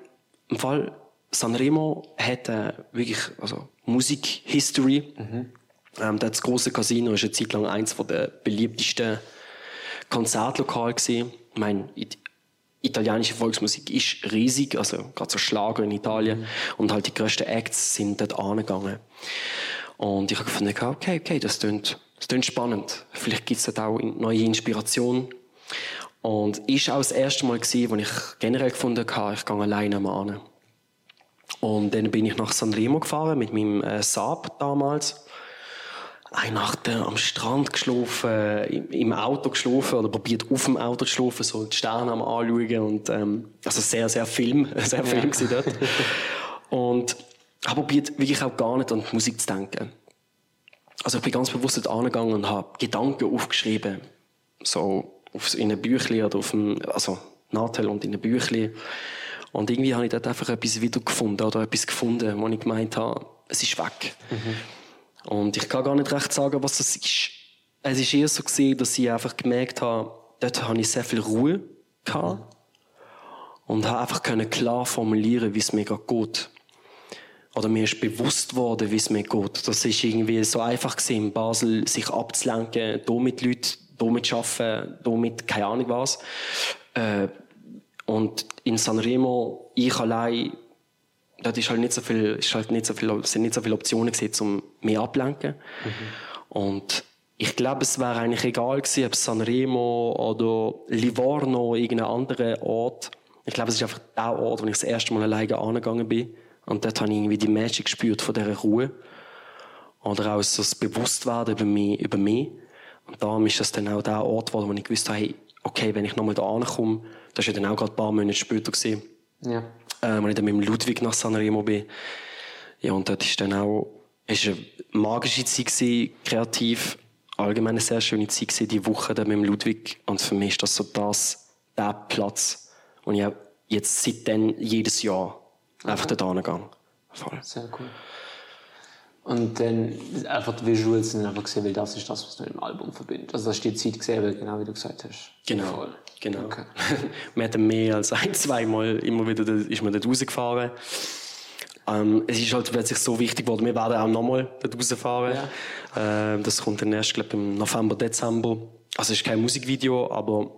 im Fall Sanremo hat äh, wirklich, also Musik-History. Ähm, das große Casino ist eine Zeit lang eins der beliebtesten Konzertlokale gewesen. Ich meine, italienische Volksmusik ist riesig, also gerade so Schlager in Italien. Und halt die grössten Acts sind dort angegangen. Und ich habe gefunden, okay, okay, das klingt, das klingt spannend. Vielleicht gibt es dort auch neue Inspiration. Und ist auch das erste Mal gewesen, wo ich generell gefunden habe, ich gehe alleine mal an. Und dann bin ich nach Sanremo gefahren mit meinem äh, Saab damals. Eine Nacht am Strand geschlafen, im, Auto geschlafen oder probiert auf dem Auto zu schlafen, so die Sterne am anschauen und ähm, also sehr, sehr Film, sehr Film ja. dort. Und habe probiert wirklich auch gar nicht an die Musik zu denken. Also ich bin ganz bewusst dort angegangen und habe Gedanken aufgeschrieben, so auf, in einem Büchlein oder auf dem, also Nadel und in einem Büchlein. Und irgendwie habe ich dort einfach etwas wiedergefunden oder etwas gefunden, wo ich gemeint habe, es ist weg. Mhm. Und ich kann gar nicht recht sagen, was das ist. Es ist eher so gesehen, dass ich einfach gemerkt habe, dort habe ich sehr viel Ruhe gehabt. Und habe einfach können klar formulieren, wie es mir geht. Oder mir ist bewusst worden, wie es mir geht. Das ist irgendwie so einfach gewesen, in Basel, sich abzulenken, hier mit Leuten, hier mit arbeiten, hier mit keine Ahnung was. Äh, und in Sanremo, ich allein, da ist halt nicht so viel, ist halt nicht so viel, sind nicht so viele Optionen gewesen, um mich abzulenken. Mhm. Und ich glaube, es wäre eigentlich egal gewesen, ob Sanremo oder Livorno, irgendein anderer Ort. Ich glaube, es ist einfach der Ort, wo ich das erste Mal alleine angegangen bin. Und dort habe ich irgendwie die Magic gespürt von dieser Ruhe. Oder auch so das Bewusstwerden über mich, über mich. Und darum ist das dann auch der Ort, wo ich gewusst habe, hey, okay, wenn ich nochmal da ankomme, das war ja dann auch gerade ein paar Monate später, gewesen, ja. Äh, als ich dann mit dem Ludwig nach Sanremo bin. Ja, und dort ist dann auch, ist eine magische Zeit gewesen, kreativ, allgemein eine sehr schöne Zeit gewesen, die Woche dann mit dem Ludwig. Und für mich ist das so das, der Platz, wo ich jetzt seitdem jedes Jahr okay. einfach dort angegangen. Voll. Sehr cool. Und dann einfach die Visuals sind einfach gesehen, weil das ist das, was du mit dem Album verbindet. Also das ist die Zeit gesehen, genau wie du gesagt hast. Genau. Voll. Genau. Okay. wir hatten mehr als ein, zweimal immer wieder, ist man dort rausgefahren. Ähm, es ist halt plötzlich so wichtig geworden, wir werden auch nochmal dort rausfahren. Ähm, das kommt dann erst, glaube im November, Dezember. Also es ist kein Musikvideo, aber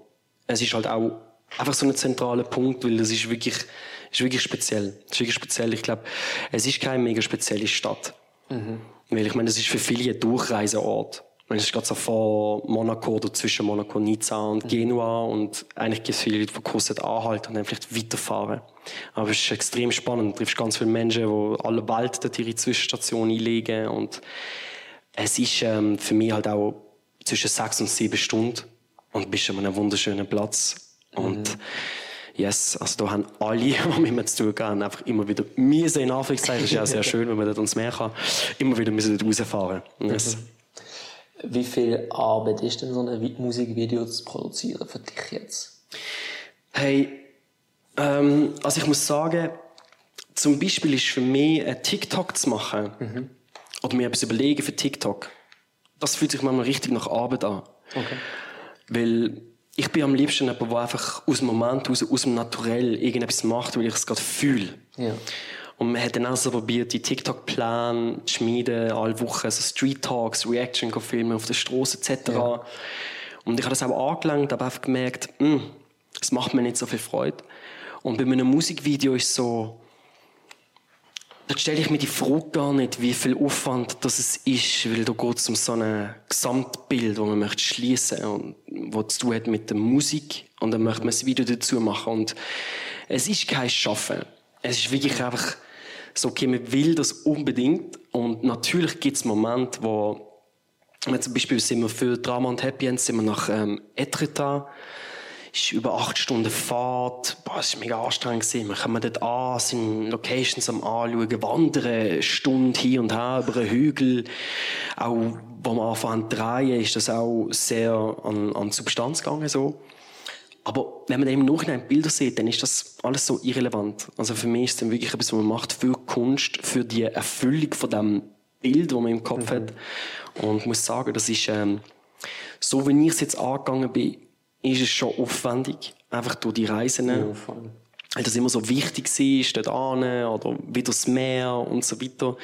es ist halt auch einfach so ein zentraler Punkt, weil das ist wirklich, ist wirklich speziell. Es ist wirklich speziell. Ich glaube, es ist keine mega spezielle Stadt. Weil ich meine, das ist für viele ein Durchreiseort. Meine, Es ist gerade so vor Monaco oder zwischen Monaco, Nizza und Genua und eigentlich gibt es viele Leute, die kurz anhalten und dann vielleicht weiterfahren. Aber es ist extrem spannend. Du triffst ganz viele Menschen, die alle bald dort ihre Zwischenstation einlegen und es ist ähm, für mich halt auch zwischen sechs und sieben Stunden und bist an einem wunderschönen Platz und Yes, also da haben alle, die mit mir zu tun haben, einfach immer wieder müssen, in Anführungszeichen, das ist ja sehr schön, wenn man dort ans Meer kann, immer wieder müssen dort rausfahren. Yes. Wie viel Arbeit ist denn so ein Vi- Musikvideo zu produzieren für dich jetzt? Hey, ähm, also ich muss sagen, zum Beispiel ist für mich ein TikTok zu machen oder mir etwas überlegen für TikTok, das fühlt sich manchmal richtig nach Arbeit an. Okay. Weil ich bin am liebsten jemand, der einfach aus dem Moment raus, aus dem Naturell irgendetwas macht, weil ich es gerade fühle. Ja. Und man hat dann auch so probiert, die TikTok-Plan zu schmieden, alle Wochen so Street Talks, Reaction filmen auf der Straße etc. Und ich habe das auch angelangt, aber einfach gemerkt, mh, das macht mir nicht so viel Freude. Und bei einem Musikvideo ist so, da stelle ich mir die Frage gar nicht, wie viel Aufwand das es ist, weil da geht es um so ein Gesamtbild, das man möchte schließen und was zu tun hat mit der Musik und dann möchte man ein Video dazu machen und es ist kein Schaffen. Es ist wirklich einfach so, okay, man will das unbedingt und natürlich gibt es Momente, wo wir zum Beispiel sind wir für Drama und Happy End sind wir nach ähm, Etretat ist über acht Stunden Fahrt. Boah, es war mega anstrengend. Wir kommen dort an, sind Locations am Anschauen, wandern eine Stunde hin und her über einen Hügel. Auch, wo wir anfangen zu drehen, ist das auch sehr an, an Substanz gegangen, so. Aber wenn man dann im Nachhinein Bilder sieht, dann ist das alles so irrelevant. Also für mich ist es dann wirklich etwas, was man macht für Kunst, für die Erfüllung von dem Bild, das man im Kopf hat. Und ich muss sagen, das ist, ähm, so wie ich es jetzt angegangen bin, ist es schon aufwendig. Einfach durch die Reisen. Ja, voll. Weil das immer so wichtig war, dort hin oder wieder das Meer und so weiter.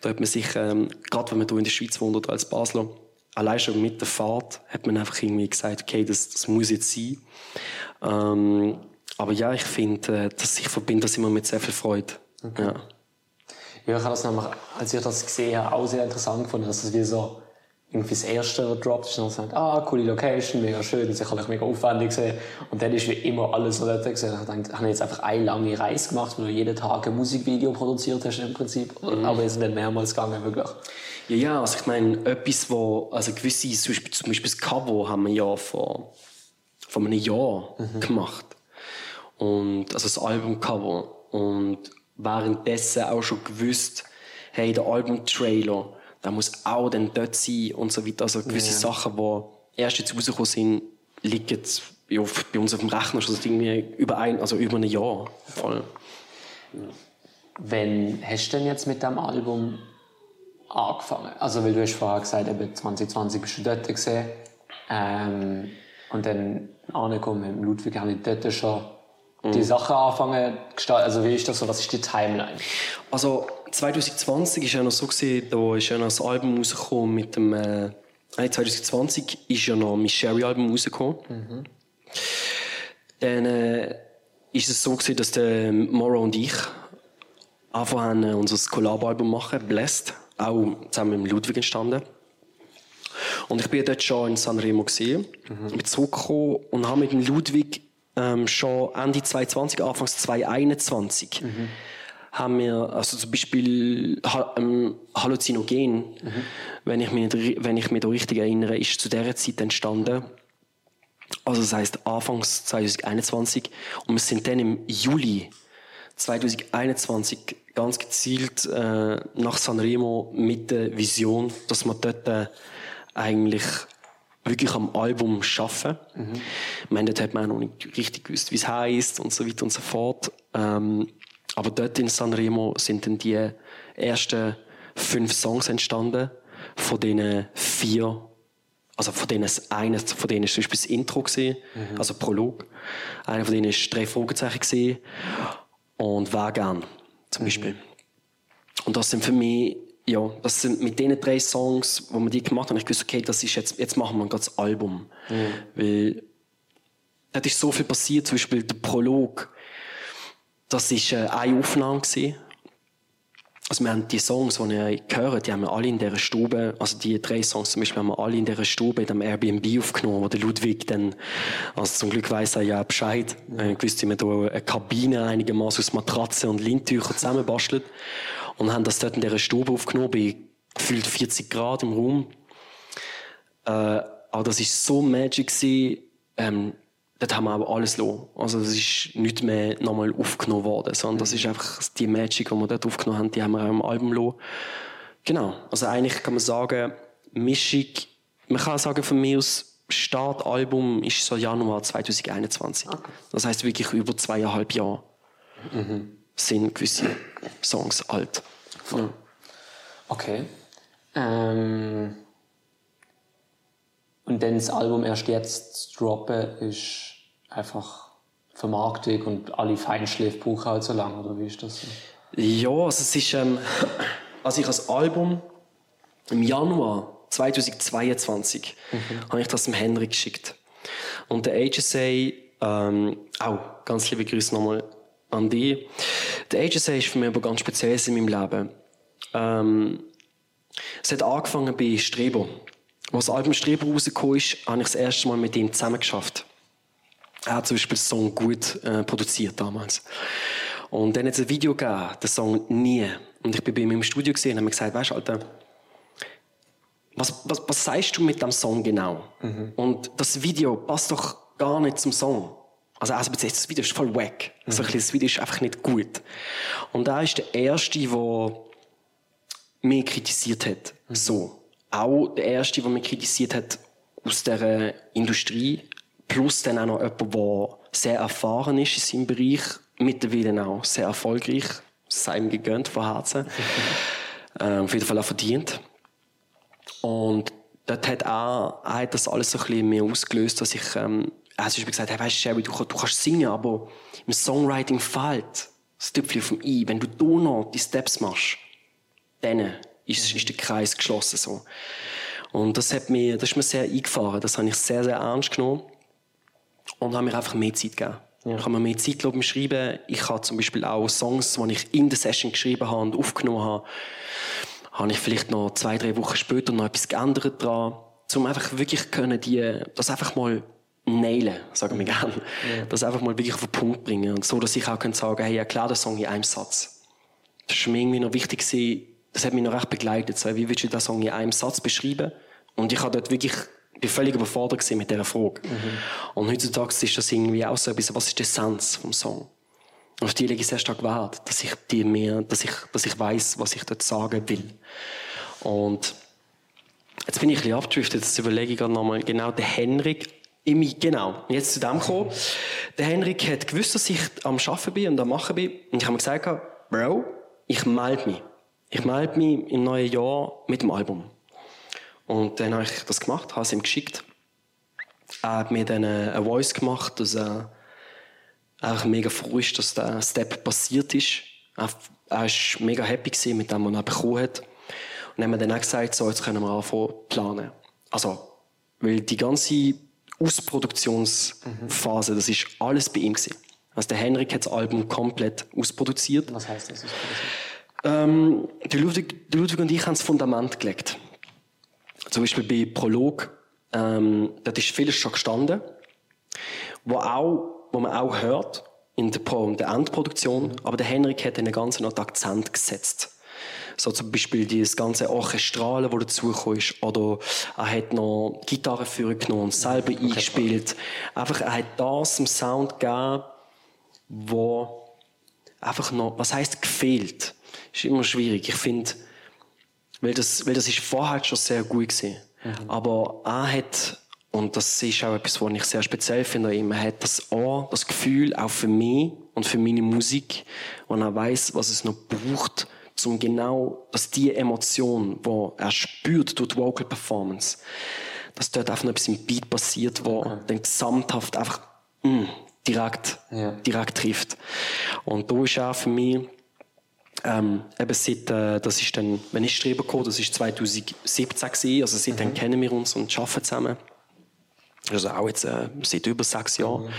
Da hat man sich, ähm, gerade wenn man hier in der Schweiz wohnt oder als Basler, allein schon mit der Fahrt, hat man einfach irgendwie gesagt, okay, das, das muss jetzt sein. Ähm, aber ja, ich finde, äh, dass ich verbinde das immer mit sehr viel Freude. Ja. Ja, ich habe das nämlich, als ich das gesehen habe, auch sehr interessant gefunden, dass das wie so irgendwie das erste was droppt ist dann sagt, ah, coole Location, mega schön, sicherlich mega aufwendig gesehen. Und dann ist wie immer alles so dort gesehen. Ich ich habe jetzt einfach eine lange Reise gemacht, wo du jeden Tag ein Musikvideo produziert hast im Prinzip. Aber wir sind dann mehrmals gegangen, wirklich. Ja, ja, also ich meine, etwas, wo, also gewisse, zum Beispiel, zum Beispiel das Cover haben wir ja vor, vor einem Jahr gemacht. Und, also das Albumcover. Und währenddessen auch schon gewusst, hey, der Albumtrailer, der muss auch dann dort sein und so weiter. Also gewisse Sachen, die erst jetzt rausgekommen sind, liegen jetzt bei, uns auf dem Rechner schon irgendwie über ein, also über ein Jahr. Voll. Wann hast du denn jetzt mit dem Album angefangen? Also, weil du hast vorher gesagt, eben 2020 bist du dort gesehen. Ähm, und dann angekommen mit Ludwig, habe ich dort schon die Sachen angefangen zu gestalten. Also, wie ist das so? Was ist die Timeline? Also 2020 ist ja noch so gesehen, da ist ja noch das Album rausgekommen mit dem. Äh, nein, 2020 ist ja noch mein Sherry-Album rausgekommen. Dann äh, ist es so gesehen, dass der Moro und ich anfangen haben, äh, unser Collab-Album machen, Blessed, auch zusammen mit Ludwig entstanden. Und ich bin dort schon in Sanremo gesehen, bin zurückgekommen und habe mit dem Ludwig ähm, schon Ende 2020, Anfangs 2021 haben wir, also zum Beispiel ähm, Halluzinogen, wenn, ich mich nicht, wenn ich mich da richtig erinnere, ist zu dieser Zeit entstanden. Also das heißt Anfangs 2021 und wir sind dann im Juli 2021 ganz gezielt äh, nach Sanremo mit der Vision, dass wir dort äh, eigentlich wirklich am Album arbeiten. Mhm. Ich meine, dort hat man auch noch nicht richtig gewusst, wie es heisst und so weiter und so fort. Ähm, aber dort in Sanremo sind dann die ersten fünf Songs entstanden, von denen vier, also von denen eines, von denen ist zum Beispiel das Intro gesehen, also Prolog. Einer von denen ist drei Fragezeichen gesehen und gern, zum Beispiel. Und das sind für mich, ja, das sind mit diesen drei Songs, wo wir die gemacht haben, ich gewusst, okay, das ist jetzt, jetzt machen wir ein ganzes Album. Weil, da ist so viel passiert, zum Beispiel der Prolog. Das ist äh, eine Aufnahme. Also wir haben die Songs, die ihr gehört, die haben wir alle in dieser Stube, also die drei Songs zum Beispiel haben wir alle in dieser Stube, in dem Airbnb aufgenommen, wo der Ludwig dann, also zum Glück weiss er ja Bescheid, äh, gewusst, wie man da eine Kabine einigermaßen aus Matratzen und Lindtüchern zusammenbastelt. Und haben das dort in dieser Stube aufgenommen, bei gefühlt 40 Grad im Raum. Äh, aber das ist so magic gewesen, ähm, dort haben wir aber alles los. Also das ist nicht mehr nochmal aufgenommen worden, sondern das ist einfach die Magic, die wir dort aufgenommen haben, die haben wir auch im Album los. Genau. Also eigentlich kann man sagen, Mischung, man kann sagen von mir aus, Startalbum ist so Januar 2021. Das heißt wirklich über zweieinhalb Jahre sind gewisse Songs alt. Okay. Ähm, und dann das Album erst jetzt zu droppen, ist einfach Vermarktung und alle Feinschliff brauchen halt so lange, oder wie ist das? so? Ja, also es ist, ähm, als ich das Album im Januar 2022 habe ich das dem Henrik geschickt. Und der HSA, ähm, auch ganz liebe Grüße nochmal an dich. Der HSA ist für mich aber ganz speziell in meinem Leben. Ähm, es hat angefangen bei Strebo. Als das Album Strebo rausgekommen ist, habe ich das erste Mal mit ihm zusammen geschafft. Er hat zum Beispiel den Song gut äh, produziert damals. Und dann hat es ein Video gegeben, den Song «Nie». Und ich bin bei ihm im Studio gesehen und habe mir gesagt, weißt du, Alter, was, was, was sagst du mit dem Song genau? Und das Video passt doch gar nicht zum Song. Also, also das Video ist voll wack. Also, ein bisschen, das Video ist einfach nicht gut. Und er ist der Erste, der mich kritisiert hat. So. Auch der Erste, der mich kritisiert hat aus der Industrie. Plus dann auch noch jemand, der sehr erfahren ist in seinem Bereich. Mittlerweile auch sehr erfolgreich. Sei ihm gegönnt von Herzen. äh, auf jeden Fall auch verdient. Und dort hat auch, er hat das alles so ein bisschen mehr ausgelöst, dass ich, ähm, zum Beispiel gesagt, hey, weißt du, Sherry, du, du kannst singen, aber im Songwriting fehlt das Tüpfchen vom I. Wenn du da noch die Steps machst, dann ist, ist der Kreis geschlossen, so. Und das hat mir, das ist mir sehr eingefahren. Das habe ich sehr, sehr ernst genommen. Und habe mir einfach mehr Zeit gegeben. Ich habe mir mehr Zeit beim Schreiben. Ich habe zum Beispiel auch Songs, die ich in der Session geschrieben habe und aufgenommen habe, habe ich vielleicht noch zwei, drei Wochen später noch etwas geändert dran, um einfach wirklich können die, das einfach mal nailen, sagen wir gerne. Das einfach mal wirklich auf den Punkt bringen. Und so, dass ich auch kann sagen, hey, erklär den Song in einem Satz. Das war mir irgendwie noch wichtig, gewesen. das hat mich noch recht begleitet. So, wie willst du den Song in einem Satz beschreiben? Und ich habe dort wirklich, bin völlig überfordert mit dieser Frage. Und heutzutage ist das irgendwie auch so etwas, was ist die Essenz vom Song? Und auf die lege ich sehr stark Wert, dass ich die mehr, dass ich, dass ich weiß, was ich dort sagen will. Und jetzt bin ich ein bisschen abgedriftet, jetzt überlege ich gerade nochmal, genau, der Henrik, genau, jetzt zu dem kommen. Der Henrik hat gewusst, dass ich am Arbeiten bin und am Machen bin. Und ich habe mir gesagt, Bro, ich melde mich. Ich melde mich im neuen Jahr mit dem Album. Und dann habe ich das gemacht, habe es ihm geschickt. Er hat mir dann eine Voice gemacht, dass er einfach mega froh ist, dass der Step passiert ist. Er, er ist mega happy mit dem, was er bekommen hat. Und dann haben wir dann auch gesagt, so, jetzt können wir anfangen planen. Also, weil die ganze Ausproduktionsphase, das ist alles bei ihm gewesen. Also der Henrik hat das Album komplett ausproduziert. Was heißt das? Ähm, der, Ludwig, der Ludwig und ich haben das Fundament gelegt. Zum Beispiel bei Prolog, ähm, dort ist vieles schon gestanden, wo, auch, wo man auch hört in der, Pro, in der Endproduktion, aber der Henrik hat einen ganz noch den Akzent gesetzt. So zum Beispiel dieses ganze Orchestrale, das dazugekommen ist. Oder er hat noch Gitarre genommen und selber eingespielt. Einfach, er hat das im Sound gegeben, wo einfach noch, was heißt gefehlt? Ist immer schwierig. Ich finde, weil das, weil das ist vorher schon sehr gut gewesen. Aber er hat, und das ist auch etwas, was ich sehr speziell finde an ihm, er hat das Ohr, das Gefühl auch für mich und für meine Musik, und er weiß, was es noch braucht, um genau, dass die Emotion, die er spürt durch die Vocal Performance, dass dort einfach noch etwas im Beat passiert, wo dann gesamthaft einfach mm, direkt, Ja. direkt trifft. Und da ist auch für mich ähm, eben seit, äh, das ist dann, wenn ich streben gekommen, das ist 2017 gewesen, also seitdem kennen wir uns und arbeiten zusammen. Also auch jetzt äh, seit über sechs Jahren.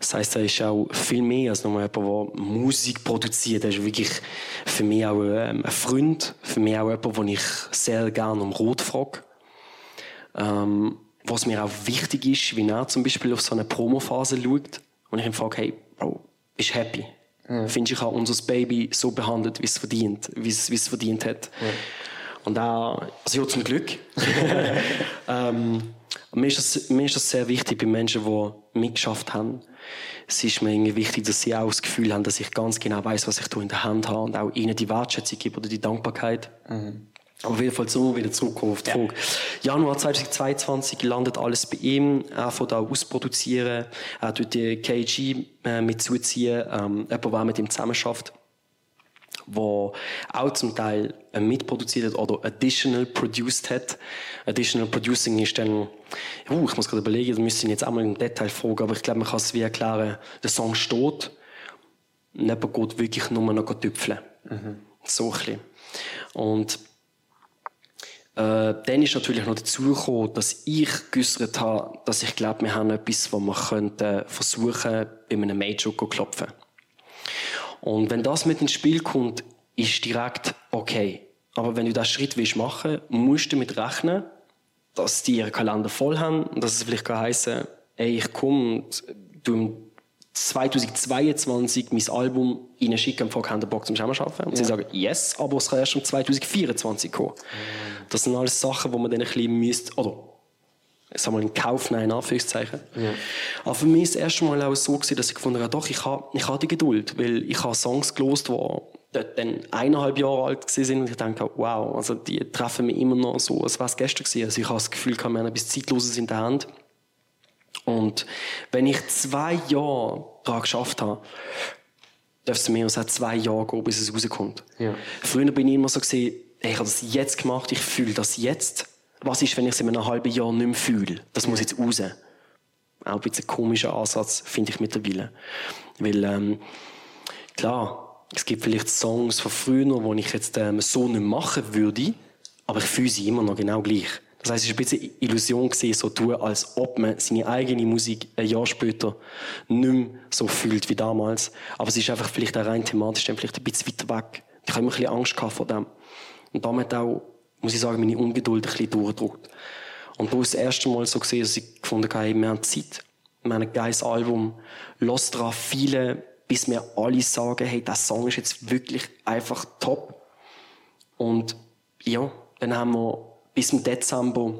Das heisst, er ist auch viel mehr als nur jemand, der Musik produziert. Er ist wirklich für mich auch ähm, ein Freund, für mich auch jemand, den ich sehr gerne um Rot frage. Ähm, was mir auch wichtig ist, wie er zum Beispiel auf so eine Promophase schaut und ich ihn frage, hey, Bro, bist du happy? Findest du, ich habe unser Baby so behandelt, wie es verdient, wie es, wie es verdient hat? Und auch, also ja, zum Glück. ähm, mir, ist das, mir ist das sehr wichtig bei Menschen, die mitgeschafft haben. Es ist mir irgendwie wichtig, dass sie auch das Gefühl haben, dass ich ganz genau weiß, was ich in der Hand habe und auch ihnen die Wertschätzung gebe oder die Dankbarkeit. Aber auf jeden Fall so wieder zurückkommen auf die Frage. Januar 2022 landet alles bei ihm. Er von da ausproduzieren. Er tut die KG äh, mit zuziehen. Ähm, jemand, der mit ihm zusammenarbeitet. Wo auch zum Teil äh, mitproduziert hat oder additional produced hat. Additional Producing ist dann, uh, ich muss gerade überlegen, da müsste ich jetzt einmal im Detail fragen, aber ich glaube, man kann es wie erklären. Der Song steht. Und jemand geht wirklich nur noch tüpfeln. So ein bisschen. Und äh, dann ist natürlich noch dazu gekommen, dass ich geäussert habe, dass ich glaube, wir haben etwas, was wir könnten versuchen, bei einem Major zu klopfen. Und wenn das mit ins Spiel kommt, ist direkt okay. Aber wenn du diesen Schritt willst machen musst du damit rechnen, dass die ihren Kalender voll haben und dass es vielleicht heissen, ey, ich komme und du im 2022 mein Album ihnen schicken und fragen, haben Bock zum Zusammenarbeiten? Und sie sagen, yes, aber es kann erst um 2024 kommen. Das sind alles Sachen, wo man dann ein bisschen müsste, oder ich sag mal in Kauf nehmen, in Anführungszeichen. Aber für mich ist das erste Mal auch so gewesen, dass ich gefunden habe, doch, ich habe, ich habe die Geduld, weil ich habe Songs gelost, die dort dann eineinhalb Jahre alt sind und ich denke, wow, also die treffen mich immer noch so, als wäre es gestern gewesen. Also ich habe das Gefühl, wir haben etwas Zeitloses in der Hand. Und wenn ich zwei Jahre daran geschafft habe, dürfte es mir auch zwei Jahre gehen, bis es rauskommt. Ja. Früher bin ich immer so gesehen, ich habe das jetzt gemacht, ich fühle das jetzt. Was ist, wenn ich es in einem halben Jahr nicht mehr fühle? Das muss jetzt raus. Auch ein bisschen komischer Ansatz, finde ich mittlerweile. Weil, ähm, klar, es gibt vielleicht Songs von früher, die ich jetzt ähm, so nicht machen würde, aber ich fühle sie immer noch genau gleich. Das heisst, es war ein bisschen Illusion, gewesen, so tun, als ob man seine eigene Musik ein Jahr später nicht mehr so fühlt wie damals. Aber es ist einfach vielleicht auch rein thematisch dann vielleicht ein bisschen weiter weg. Ich habe immer ein bisschen Angst vor dem. Und damit auch, muss ich sagen, meine Ungeduld ein bisschen durchgedrückt. Und da ist das erste Mal so gesehen, dass ich gefunden habe, wir haben Zeit. Wir haben ein geiles Album. Los dran viele, bis wir alle sagen, hey, der Song ist jetzt wirklich einfach top. Und ja, dann haben wir bis im Dezember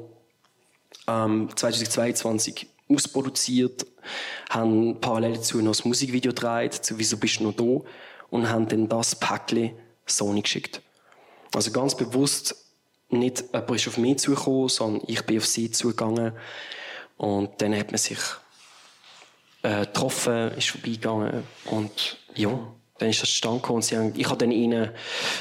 ähm, 2022 ausproduziert, haben parallel dazu noch das Musikvideo gedreht, zu «Wieso bist du noch da?» und haben dann das Päckchen Sony geschickt. Also ganz bewusst nicht jemand ist auf mich zugekommen, sondern ich bin auf sie zugegangen und dann hat man sich äh, getroffen, ist vorbeigegangen und ja, dann ist das zustande gekommen. Und sie haben, ich habe dann ihnen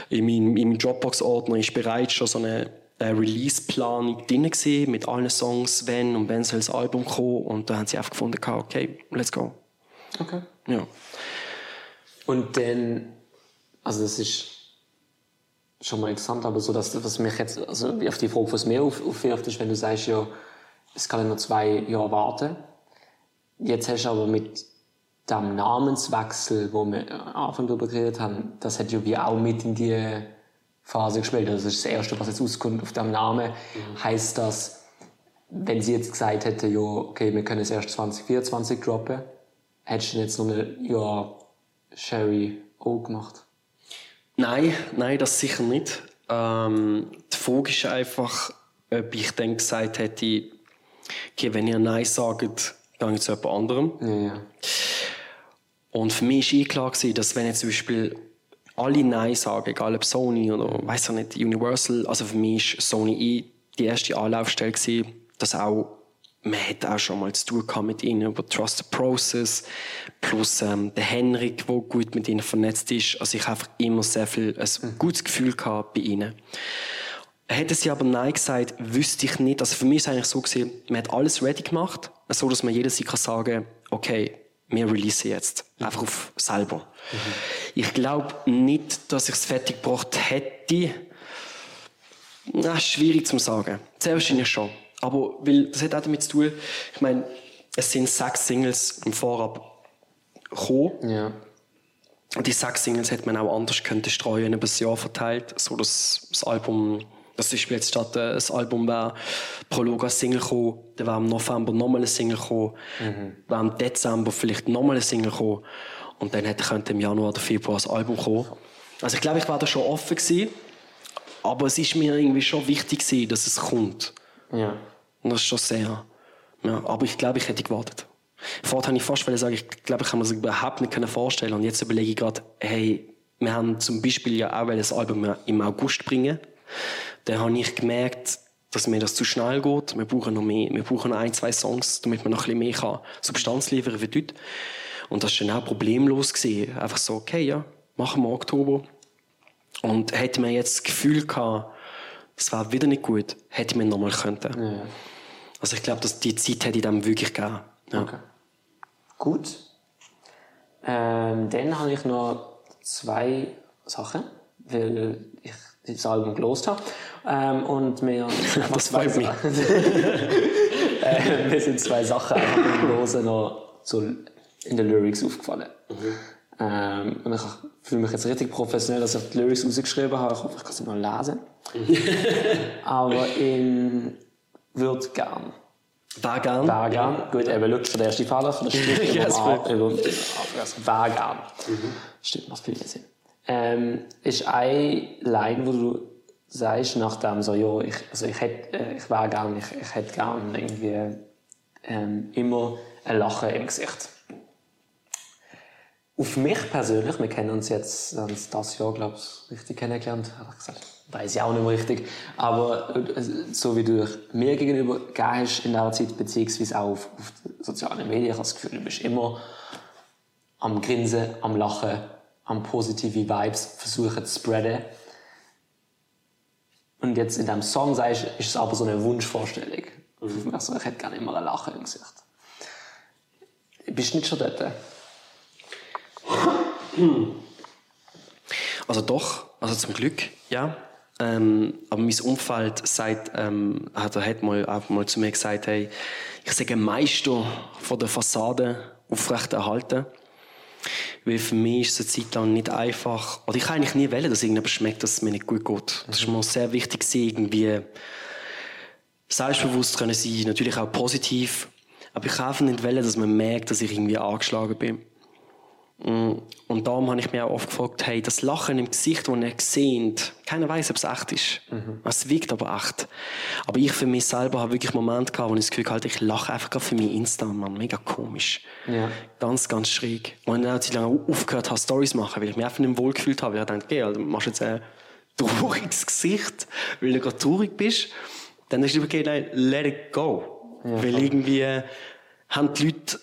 in meinem, in meinem Dropbox-Ordner ist bereits schon so eine Release-Planung drin gewesen, mit allen Songs, wenn und wenn soll das Album kommen und da haben sie einfach gefunden, okay, let's go. Okay. Ja. Und dann, also das ist schon mal interessant, aber so, dass, was mich jetzt, also auf die Frage, was mir auf, aufwirft, ist, wenn du sagst, ja, es kann ja noch zwei Jahre warten. Jetzt hast du aber mit dem Namenswechsel, wo wir am Anfang darüber geredet haben, das hat ja wie auch mit in die Phase gespielt. Also das ist das Erste, was jetzt auskommt auf dem Namen. Heißt das, wenn sie jetzt gesagt hätte, ja, okay, wir können es erst 2024 droppen, hättest du jetzt noch ein Jahr Sherry O gemacht? Nein, nein, das sicher nicht. Ähm, die Frage ist einfach, ob ich dann gesagt hätte, okay, wenn ihr Nein sagt, gehe ich zu jemand anderem. Ja, ja. Und für mich war eh klar, dass wenn jetzt zum Beispiel alle Nein sagen, egal ob Sony oder weiß nicht, Universal, also für mich war Sony eh die erste Anlaufstelle gewesen, dass auch man hat auch schon mal zu tun mit ihnen über Trust the Process, plus ähm, der Henrik, der gut mit ihnen vernetzt ist. Also ich habe einfach immer sehr viel, ein gutes Gefühl gehabt bei ihnen. Hätte sie aber Nein gesagt, wüsste ich nicht. Also für mich ist es eigentlich so gewesen, man hat alles ready gemacht, so dass man jeder sich kann sagen, okay, wir releasen jetzt. Einfach auf selber. Ich glaube nicht, dass ich es fertig gebracht hätte. Na, schwierig zu sagen. Sehr wahrscheinlich schon. Aber, weil, das hat auch damit zu tun, ich meine, es sind sechs Singles im Vorab gekommen. Ja. Und die sechs Singles hätte man auch anders können streuen, über das Jahr verteilt, so dass das Album, das ist jetzt statt äh, das Album wäre Prolog als Single gekommen, dann wäre im November nochmal ein Single gekommen, wäre im Dezember vielleicht nochmal ein Single gekommen und dann hätte könnte im Januar oder Februar das Album kommen. Also ich glaube, ich war da schon offen gewesen, aber es ist mir irgendwie schon wichtig gewesen, dass es kommt. Ja. Und das ist schon sehr. Ja, aber ich glaube, ich hätte gewartet. Vorher habe ich fast sagen, ich glaube, ich kann mir das überhaupt nicht vorstellen. Und jetzt überlege ich gerade, hey, wir haben zum Beispiel ja auch das Album im August bringen. Dann habe ich gemerkt, dass mir das zu schnell geht. Wir brauchen noch mehr, wir brauchen noch ein, zwei Songs, damit man noch ein bisschen mehr kann Substanz liefern wie dort. Und das war dann auch problemlos gewesen. Einfach so, okay, ja, machen wir Oktober. Und hätte man jetzt das Gefühl gehabt, es war wieder nicht gut, hätte man nochmal könnten. Also ich glaube, dass die Zeit hätte ich dem wirklich gegeben. Ja. Okay. Gut. Ähm, dann habe ich noch zwei Sachen, weil ich das Album gelost habe. Ähm, und mir Das freut mich. äh, mir sind zwei Sachen einfach beim Losen noch so in den Lyrics aufgefallen. Ähm, und ich fühle mich jetzt richtig professionell, dass ich die Lyrics rausgeschrieben habe. Ich hoffe, ich kann sie noch lesen. Aber in «Würd gern». Gern. «Wär gern». Gut, eben, schau, für den ersten Fehler, für den Stift Ja, über über «Wär gern». Stimmt, macht viel mehr Sinn. Ähm, ist eine Line, wo du sagst, nach dem so, ja, ich, also ich hätte, äh, ich wäre gern, ich, ich hätte gern irgendwie ähm, immer ein Lachen im Gesicht. Auf mich persönlich, wir kennen uns jetzt haben uns das Jahr, glaube ich, richtig kennengelernt, habe ich gesagt, weiß ich auch nicht mehr richtig, aber äh, so wie du mir gegenüber gegeben hast in dieser Zeit, beziehungsweise auch auf, auf sozialen Medien, ich habe das Gefühl, du bist immer am Grinsen, am Lachen, am positive Vibes versuchen zu spreaden. Und jetzt in diesem Song sagst, du, ist es aber so eine Wunschvorstellung. Mhm. Also, ich hätte gerne immer ein Lachen im Gesicht. Bist du nicht schon dort? Also doch, also zum Glück, ja. Ähm, aber mein Umfeld sagt, ähm, hat, hat mal, auch mal zu mir gesagt, hey, ich sage Meister von der Fassade aufrechterhalten. Weil für mich ist es eine Zeit lang nicht einfach, oder ich kann eigentlich nie wählen, dass irgendjemand schmeckt, dass es mir nicht gut geht. Das ist mir sehr wichtig, irgendwie selbstbewusst können sein, natürlich auch positiv. Aber ich kann einfach nicht wählen, dass man merkt, dass ich irgendwie angeschlagen bin. Mm, Und darum habe ich mir auch oft gefragt, hey, das Lachen im Gesicht, das ihr seht, keiner weiß, ob es echt ist. Es wirkt aber echt. Aber ich für mich selber habe wirklich Momente gehabt, wo ich das Gefühl hatte, ich lache einfach gerade für mein Insta, Mann. Mega komisch. Ja. Ganz, ganz schräg. Und dann, als ich lange aufgehört habe, Stories zu machen, weil ich mich einfach nicht wohl gefühlt habe, weil ich dachte, okay, also, du machst jetzt ein trauriges Gesicht, weil du gerade traurig bist, dann ist es okay, nein, let it go. weil irgendwie haben die Leute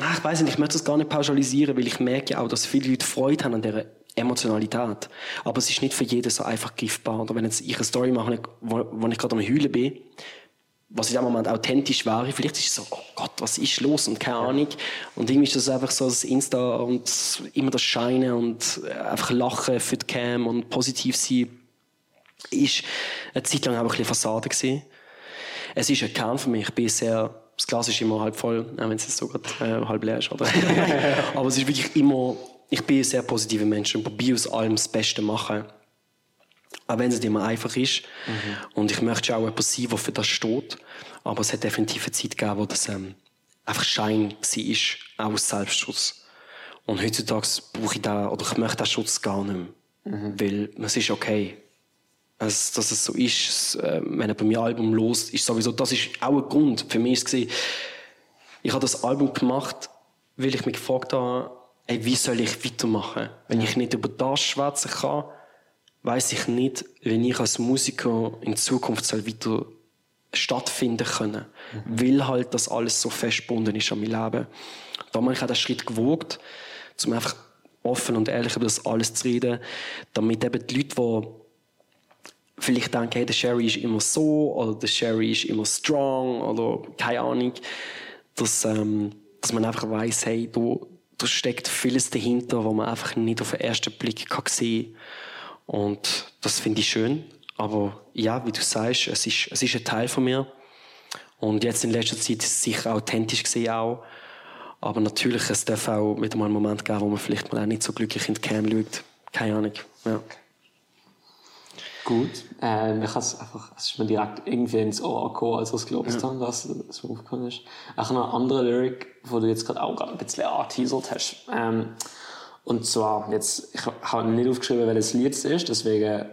Ach, ich weiß nicht, ich möchte das gar nicht pauschalisieren, weil ich merke ja auch, dass viele Leute Freude haben an dieser Emotionalität. Aber es ist nicht für jeden so einfach griffbar. Oder wenn jetzt ich eine Story mache, wo, wo ich gerade am Heulen bin, was in dem Moment authentisch wäre, vielleicht ist es so, oh Gott, was ist los und keine Ahnung. Und irgendwie ist das einfach so das Insta und immer das Scheinen und einfach Lachen für die Cam und positiv sein, ist eine Zeit lang auch ein bisschen Fassade gewesen. Es ist ein Kern für mich. Ich bin sehr, das Glas ist immer halb voll, auch wenn es jetzt so gerade äh, halb leer ist. Oder? Aber es ist wirklich immer, ich bin ein sehr positiver Mensch und probiere aus allem das Beste zu machen. Auch wenn es nicht immer einfach ist. Und ich möchte auch jemand sein, der für das steht. Aber es hat definitiv eine Zeit gegeben, wo das ähm, einfach Schein war, auch aus Selbstschutz. Und heutzutage brauche ich da, oder ich möchte den Schutz gar nicht mehr. Weil es ist okay. Also, dass es so ist, äh, wenn er bei mir Album los ist sowieso, das ist auch ein Grund für mich gewesen. Ich habe das Album gemacht, weil ich mich gefragt habe, ey, wie soll ich weitermachen? Wenn ich nicht über das schwätzen kann, weiß ich nicht, wenn ich als Musiker in Zukunft soll weiter stattfinden können. Weil halt das alles so festgebunden ist an mein Leben. Da habe ich auch den Schritt gewogt, um einfach offen und ehrlich über das alles zu reden, damit eben die Leute, die vielleicht denken, hey, der Sherry ist immer so oder der Sherry ist immer strong oder keine Ahnung, dass, ähm, dass man einfach weiß, hey, da, da steckt vieles dahinter, was man einfach nicht auf den ersten Blick kann sehen kann. Und das finde ich schön. Aber ja, wie du sagst, es ist, es ist ein Teil von mir. Und jetzt in letzter Zeit ist es sicher authentisch gesehen auch. Aber natürlich, es darf auch wieder mal einen Moment geben, wo man vielleicht mal auch nicht so glücklich in die Cam schaut. Keine Ahnung. Ja. Gut. Ähm, ich has einfach, es ist mir direkt irgendwie ins Ohr gekommen, als ich es gelobt habe, dass es so aufgekommen ist. Auch noch eine andere Lyric, wo du jetzt gerade auch gerade ein bisschen angeteasert hast. Ähm, und zwar, jetzt, ich habe nicht aufgeschrieben, welches Lied es ist, deswegen,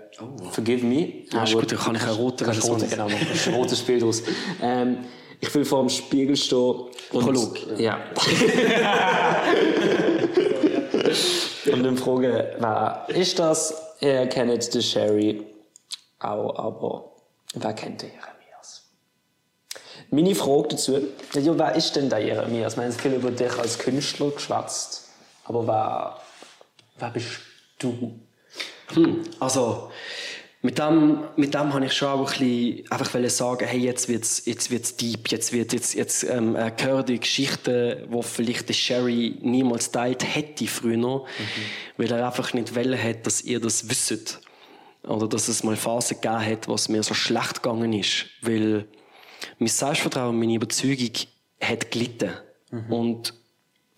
forgive me. Ja, ist gut, dann kann ich roten Kannst Version rote, genau, ein rotes Bild aus. Ähm, ich will vor dem Spiegel stehen und... Prolog, Ja. und dann fragen, wer ist das? Ihr kennt den Sherry auch, aber wer kennt den Jeremias? Meine Frage dazu, ja, wer ist denn der Jeremias? Wir haben viel über dich als Künstler geschwätzt, aber wer, wer bist du? Also, mit dem, mit dem habe ich schon auch ein bisschen einfach sagen, hey, jetzt wird's, jetzt wird's deep, jetzt wird, jetzt, jetzt, ähm, äh, hören die Geschichten, wo vielleicht der Sherry niemals teilt hätte früher, weil er einfach nicht wollen hat, dass ihr das wisst. Oder dass es mal Phasen gegeben hat, wo es mir so schlecht gegangen ist. Weil mein Selbstvertrauen, meine Überzeugung hat gelitten. Und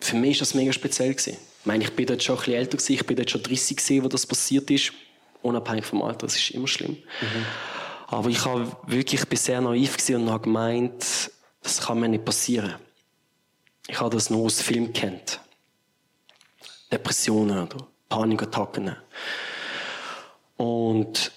für mich war das mega speziell. Gewesen. Ich meine, ich bin dort schon ein bisschen älter, gewesen, ich bin dort schon 30 gewesen, wo das passiert ist. Unabhängig vom Alter, das ist immer schlimm. Aber ich war wirklich sehr naiv und habe gemeint, das kann mir nicht passieren. Ich habe das nur aus Film kennt. Depressionen oder Panikattacken. Und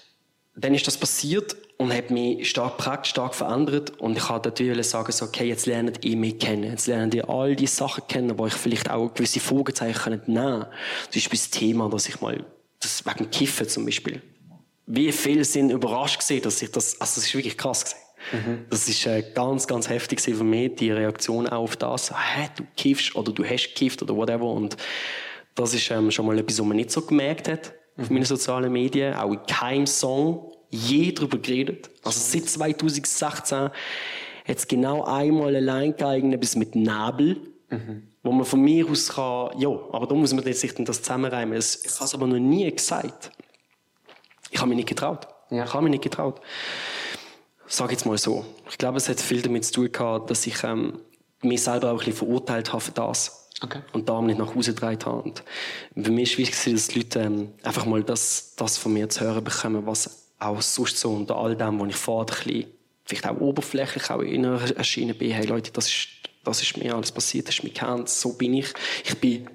dann ist das passiert und hat mich stark geprägt, stark verändert. Und ich wollte natürlich sagen, so, okay, jetzt lernt ihr mich kennen. Jetzt lernt ihr all die Sachen kennen, wo ich vielleicht auch gewisse Fragezeichen nehmen kann. Zum Beispiel das Thema, dass ich mal, das wegen dem Kiffen zum Beispiel. Wie viele sind überrascht gewesen, dass ich das, also das ist wirklich krass gewesen. Das ist äh, ganz, ganz heftig für mich, die Reaktion auch auf das. Hä, du kiffst oder du hast gekifft oder whatever. Und das ist ähm, schon mal etwas, was man nicht so gemerkt hat auf meinen sozialen Medien. Auch in keinem Song je darüber geredet. Also seit 2016 hat es genau einmal allein geeignet bis mit Nabel, wo man von mir aus kann, ja, aber da muss man sich dann das zusammenreimen. Ich habe es aber noch nie gesagt. Ich habe mich nicht getraut. Ja. Ich habe mich nicht getraut. Sag jetzt mal so. Ich glaube, es hat viel damit zu tun gehabt, dass ich ähm, mich selber auch ein bisschen verurteilt habe für das. Okay. Und darum nicht nach Hause gedreht habe. Und für mich war wichtig, dass die Leute ähm, einfach mal das, das von mir zu hören bekommen, was auch sonst so unter all dem, was ich vorher ein bisschen, vielleicht auch oberflächlich auch inner erschienen bin. Hey Leute, das ist, das ist mir alles passiert, das ist mir gekannt, so bin ich. Ich bin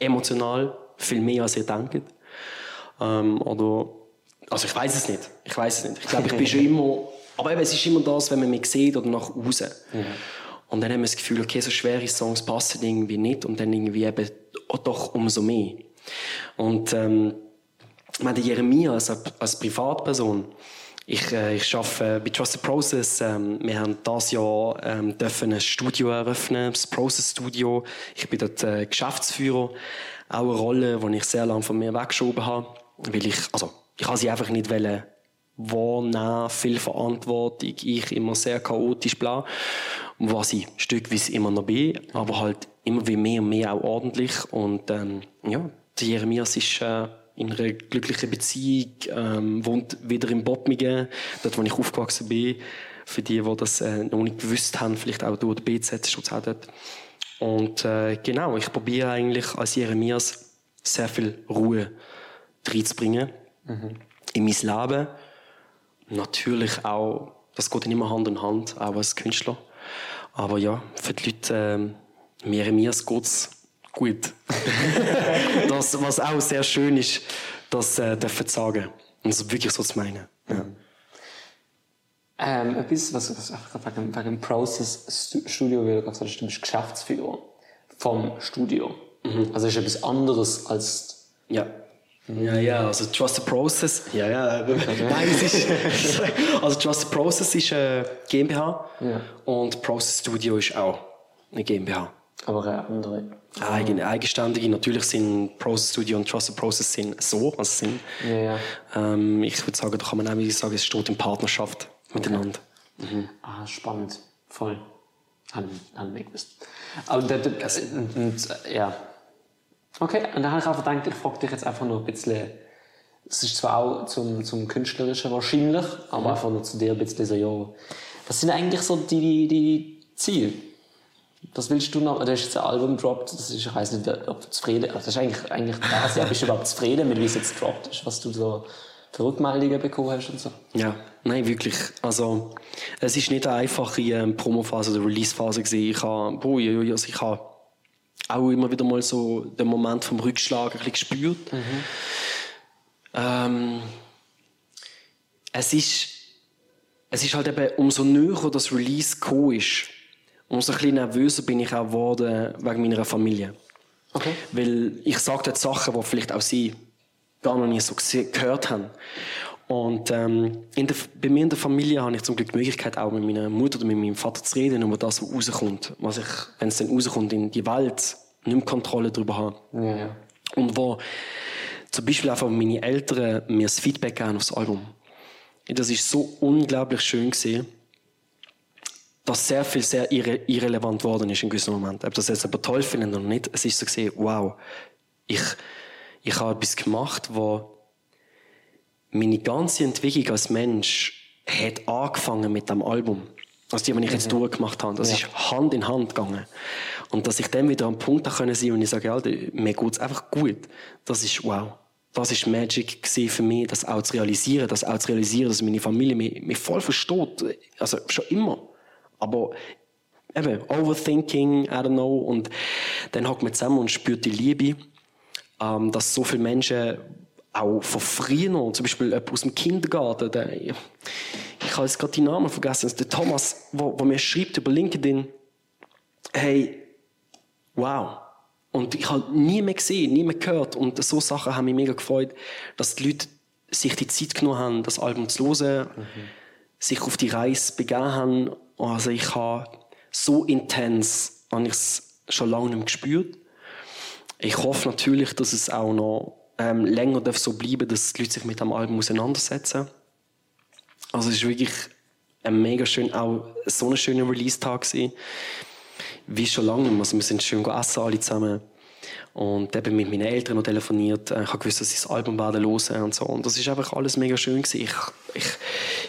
emotional viel mehr, als ihr denkt. Ähm, oder, also ich weiß es nicht. Ich weiß es nicht. Ich glaube, ich bin schon immer, aber eben, es ist immer das, wenn man mich sieht oder nach außen. Und dann haben wir das Gefühl, okay, so schwere Songs passen irgendwie nicht und dann irgendwie eben oh, doch umso mehr. Und ähm, meine, Jeremia als, als Privatperson, ich, äh, ich arbeite bei Trusted Process. Ähm, wir haben dieses Jahr ähm, dürfen ein Studio eröffnen, das Process Studio. Ich bin dort äh, Geschäftsführer. Auch eine Rolle, die ich sehr lange von mir weggeschoben habe. Weil ich, also, ich habe sie einfach nicht wollen wahrnehmen, viel Verantwortung, ich immer sehr chaotisch bla, was ich stückweise immer noch bin, aber halt immer wie mehr und mehr auch ordentlich und ähm, ja, der Jeremias ist äh, in einer glücklichen Beziehung, ähm, wohnt wieder in Bottmingen, dort wo ich aufgewachsen bin, für die, die das äh, noch nicht gewusst haben, vielleicht auch durch den BZ ist auch dort. Und äh, genau, ich probiere eigentlich als Jeremias sehr viel Ruhe reinzubringen in mein Leben. Natürlich auch, das geht nicht immer Hand in Hand, auch als Künstler. Aber ja, für die Leute, ähm, Jeremias geht's gut. das, was auch sehr schön ist, das äh, dürfen zu sagen. Und das wirklich so zu meinen. Ja. Ähm, etwas, was, was wegen, wegen dem Process Stu- Studio, wie du gesagt hast, du bist Geschäftsführer vom Studio. Also ist etwas anderes als ja. Ja, ja, also Trust the Process. Ja, ja. Nein, es ist. Also Trust the Process ist eine GmbH Ja. und Process Studio ist auch eine GmbH. Aber eine andere. Eigene, eigenständige. Natürlich sind Process Studio und Trust the Process sind so, also sind. Ja, ja. Ähm, ich würde sagen, da kann man auch sagen, es steht in Partnerschaft miteinander. Ah, spannend. Voll. Haben, haben wir gewusst. Aber da, da, und, und, äh, ja. Okay, und dann habe ich einfach gedacht, ich frage dich jetzt einfach nur ein bisschen. Es ist zwar auch zum, zum Künstlerischen wahrscheinlich, aber einfach nur zu dir ein bisschen so, ja. Was sind eigentlich so die, die, die Ziele? Was willst du noch? Du hast jetzt ein Album gedroppt, das ist, ich weiß nicht, ob du zufrieden also Das ist eigentlich, eigentlich das, ja, bist du überhaupt zufrieden mit wie es jetzt gedroppt ist, was du so für Rückmeldungen bekommen hast und so? Ja, nein, wirklich. Also, es ist nicht eine einfache ähm, Promophase oder Releasephase gewesen. Ich habe, boah, also ich habe auch immer wieder mal so den Moment vom Rückschlag ein bisschen gespürt. Ähm, es ist, es ist halt eben, umso näher das Release gekommen ist, umso ein bisschen nervöser bin ich auch geworden wegen meiner Familie. Okay. Weil ich sage dort Sachen, die vielleicht auch sie gar noch nie so gehört haben. Und ähm, in der, bei mir in der Familie habe ich zum Glück die Möglichkeit, auch mit meiner Mutter oder mit meinem Vater zu reden über das, was rauskommt. Was ich, wenn es dann rauskommt, in die Welt nicht mehr Kontrolle darüber habe. Ja, ja. Und wo zum Beispiel einfach meine Eltern mir das Feedback geben aufs Album. Das ist so unglaublich schön gesehen, dass sehr viel sehr irre irrelevant worden ist in gewissen Momenten. Ob das jetzt aber toll finden oder nicht, es ist so gesehen, wow, ich, ich habe etwas gemacht, wo meine ganze Entwicklung als Mensch hat angefangen mit dem Album. Also die, die ich jetzt durchgemacht habe. Das ist Hand in Hand gegangen. Und dass ich dann wieder am Punkt da können sein und ich sage, Alter, mir geht's einfach gut. Das ist wow. Das ist Magic für mich, das auch zu realisieren, das auch zu realisieren, dass meine Familie mich, mich voll versteht. Also schon immer. Aber eben, Overthinking, I don't know. Und dann hockt man zusammen und spürt die Liebe, ähm, dass so viele Menschen auch von früher noch, zum Beispiel jemand aus dem Kindergarten, der, ich habe jetzt gerade die Namen vergessen, der Thomas, wo, wo mir schreibt über LinkedIn, hey, wow. Und ich habe nie mehr gesehen, nie mehr gehört. Und so Sachen haben mich mega gefreut, dass die Leute sich die Zeit genommen haben, das Album zu hören, sich auf die Reise begeben haben. Also ich habe so intens, habe ich es schon lange nicht mehr gespürt. Ich hoffe natürlich, dass es auch noch ähm, länger darf so bleiben dass die Leute sich mit dem Album auseinandersetzen. Also es ist wirklich ein mega schön, auch so ein schöner Release-Tag gewesen. Wie schon lange. Also wir sind schön essen alle zusammen. Und eben mit meinen Eltern noch telefoniert. Äh, Ich habe gewusst, dass sie das Album werden hören und so. Und das ist einfach alles mega schön gewesen. Ich, ich,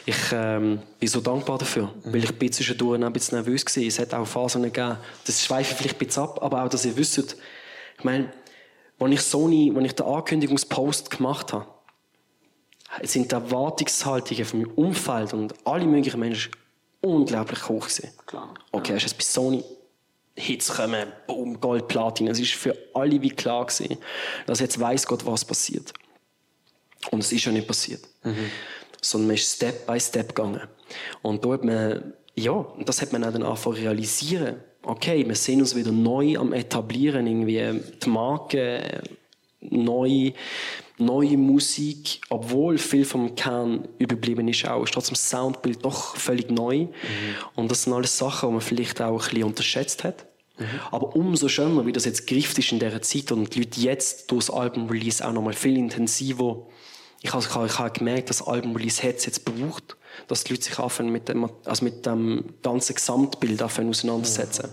ich ähm, bin so dankbar dafür. Weil ich bin zwischendurch ein bisschen nervös gewesen. Es hat auch Phasen gegeben. Das schweife vielleicht ein bisschen ab, aber auch, dass ihr wisst, ich meine, als ich Sony, als ich den Ankündigungspost gemacht habe, sind die Erwartungshaltungen von meinem Umfeld und alle möglichen Menschen unglaublich hoch gewesen. Klar. Okay, du jetzt bei Sony Hits kommen, boom, Gold, Platin. Es ist für alle wie klar gewesen, dass jetzt weiß Gott, was passiert. Und es ist ja nicht passiert. Sondern man ist Step by Step gegangen. Und da hat man, ja, und das hat man auch dann angefangen realisieren. Okay, wir sehen uns wieder neu am etablieren, irgendwie die Marke, neu, neue Musik, obwohl viel vom Kern überblieben ist auch, ist trotzdem das Soundbild doch völlig neu. Und das sind alles Sachen, die man vielleicht auch ein bisschen unterschätzt hat. Aber umso schöner, wie das jetzt greift ist in dieser Zeit und die Leute jetzt durch das Album-Release auch nochmal viel intensiver ich habe, ich habe gemerkt, dass das Album-Release hat es jetzt braucht, dass die Leute sich anfangen mit dem, also mit dem ganzen Gesamtbild anfangen auseinandersetzen.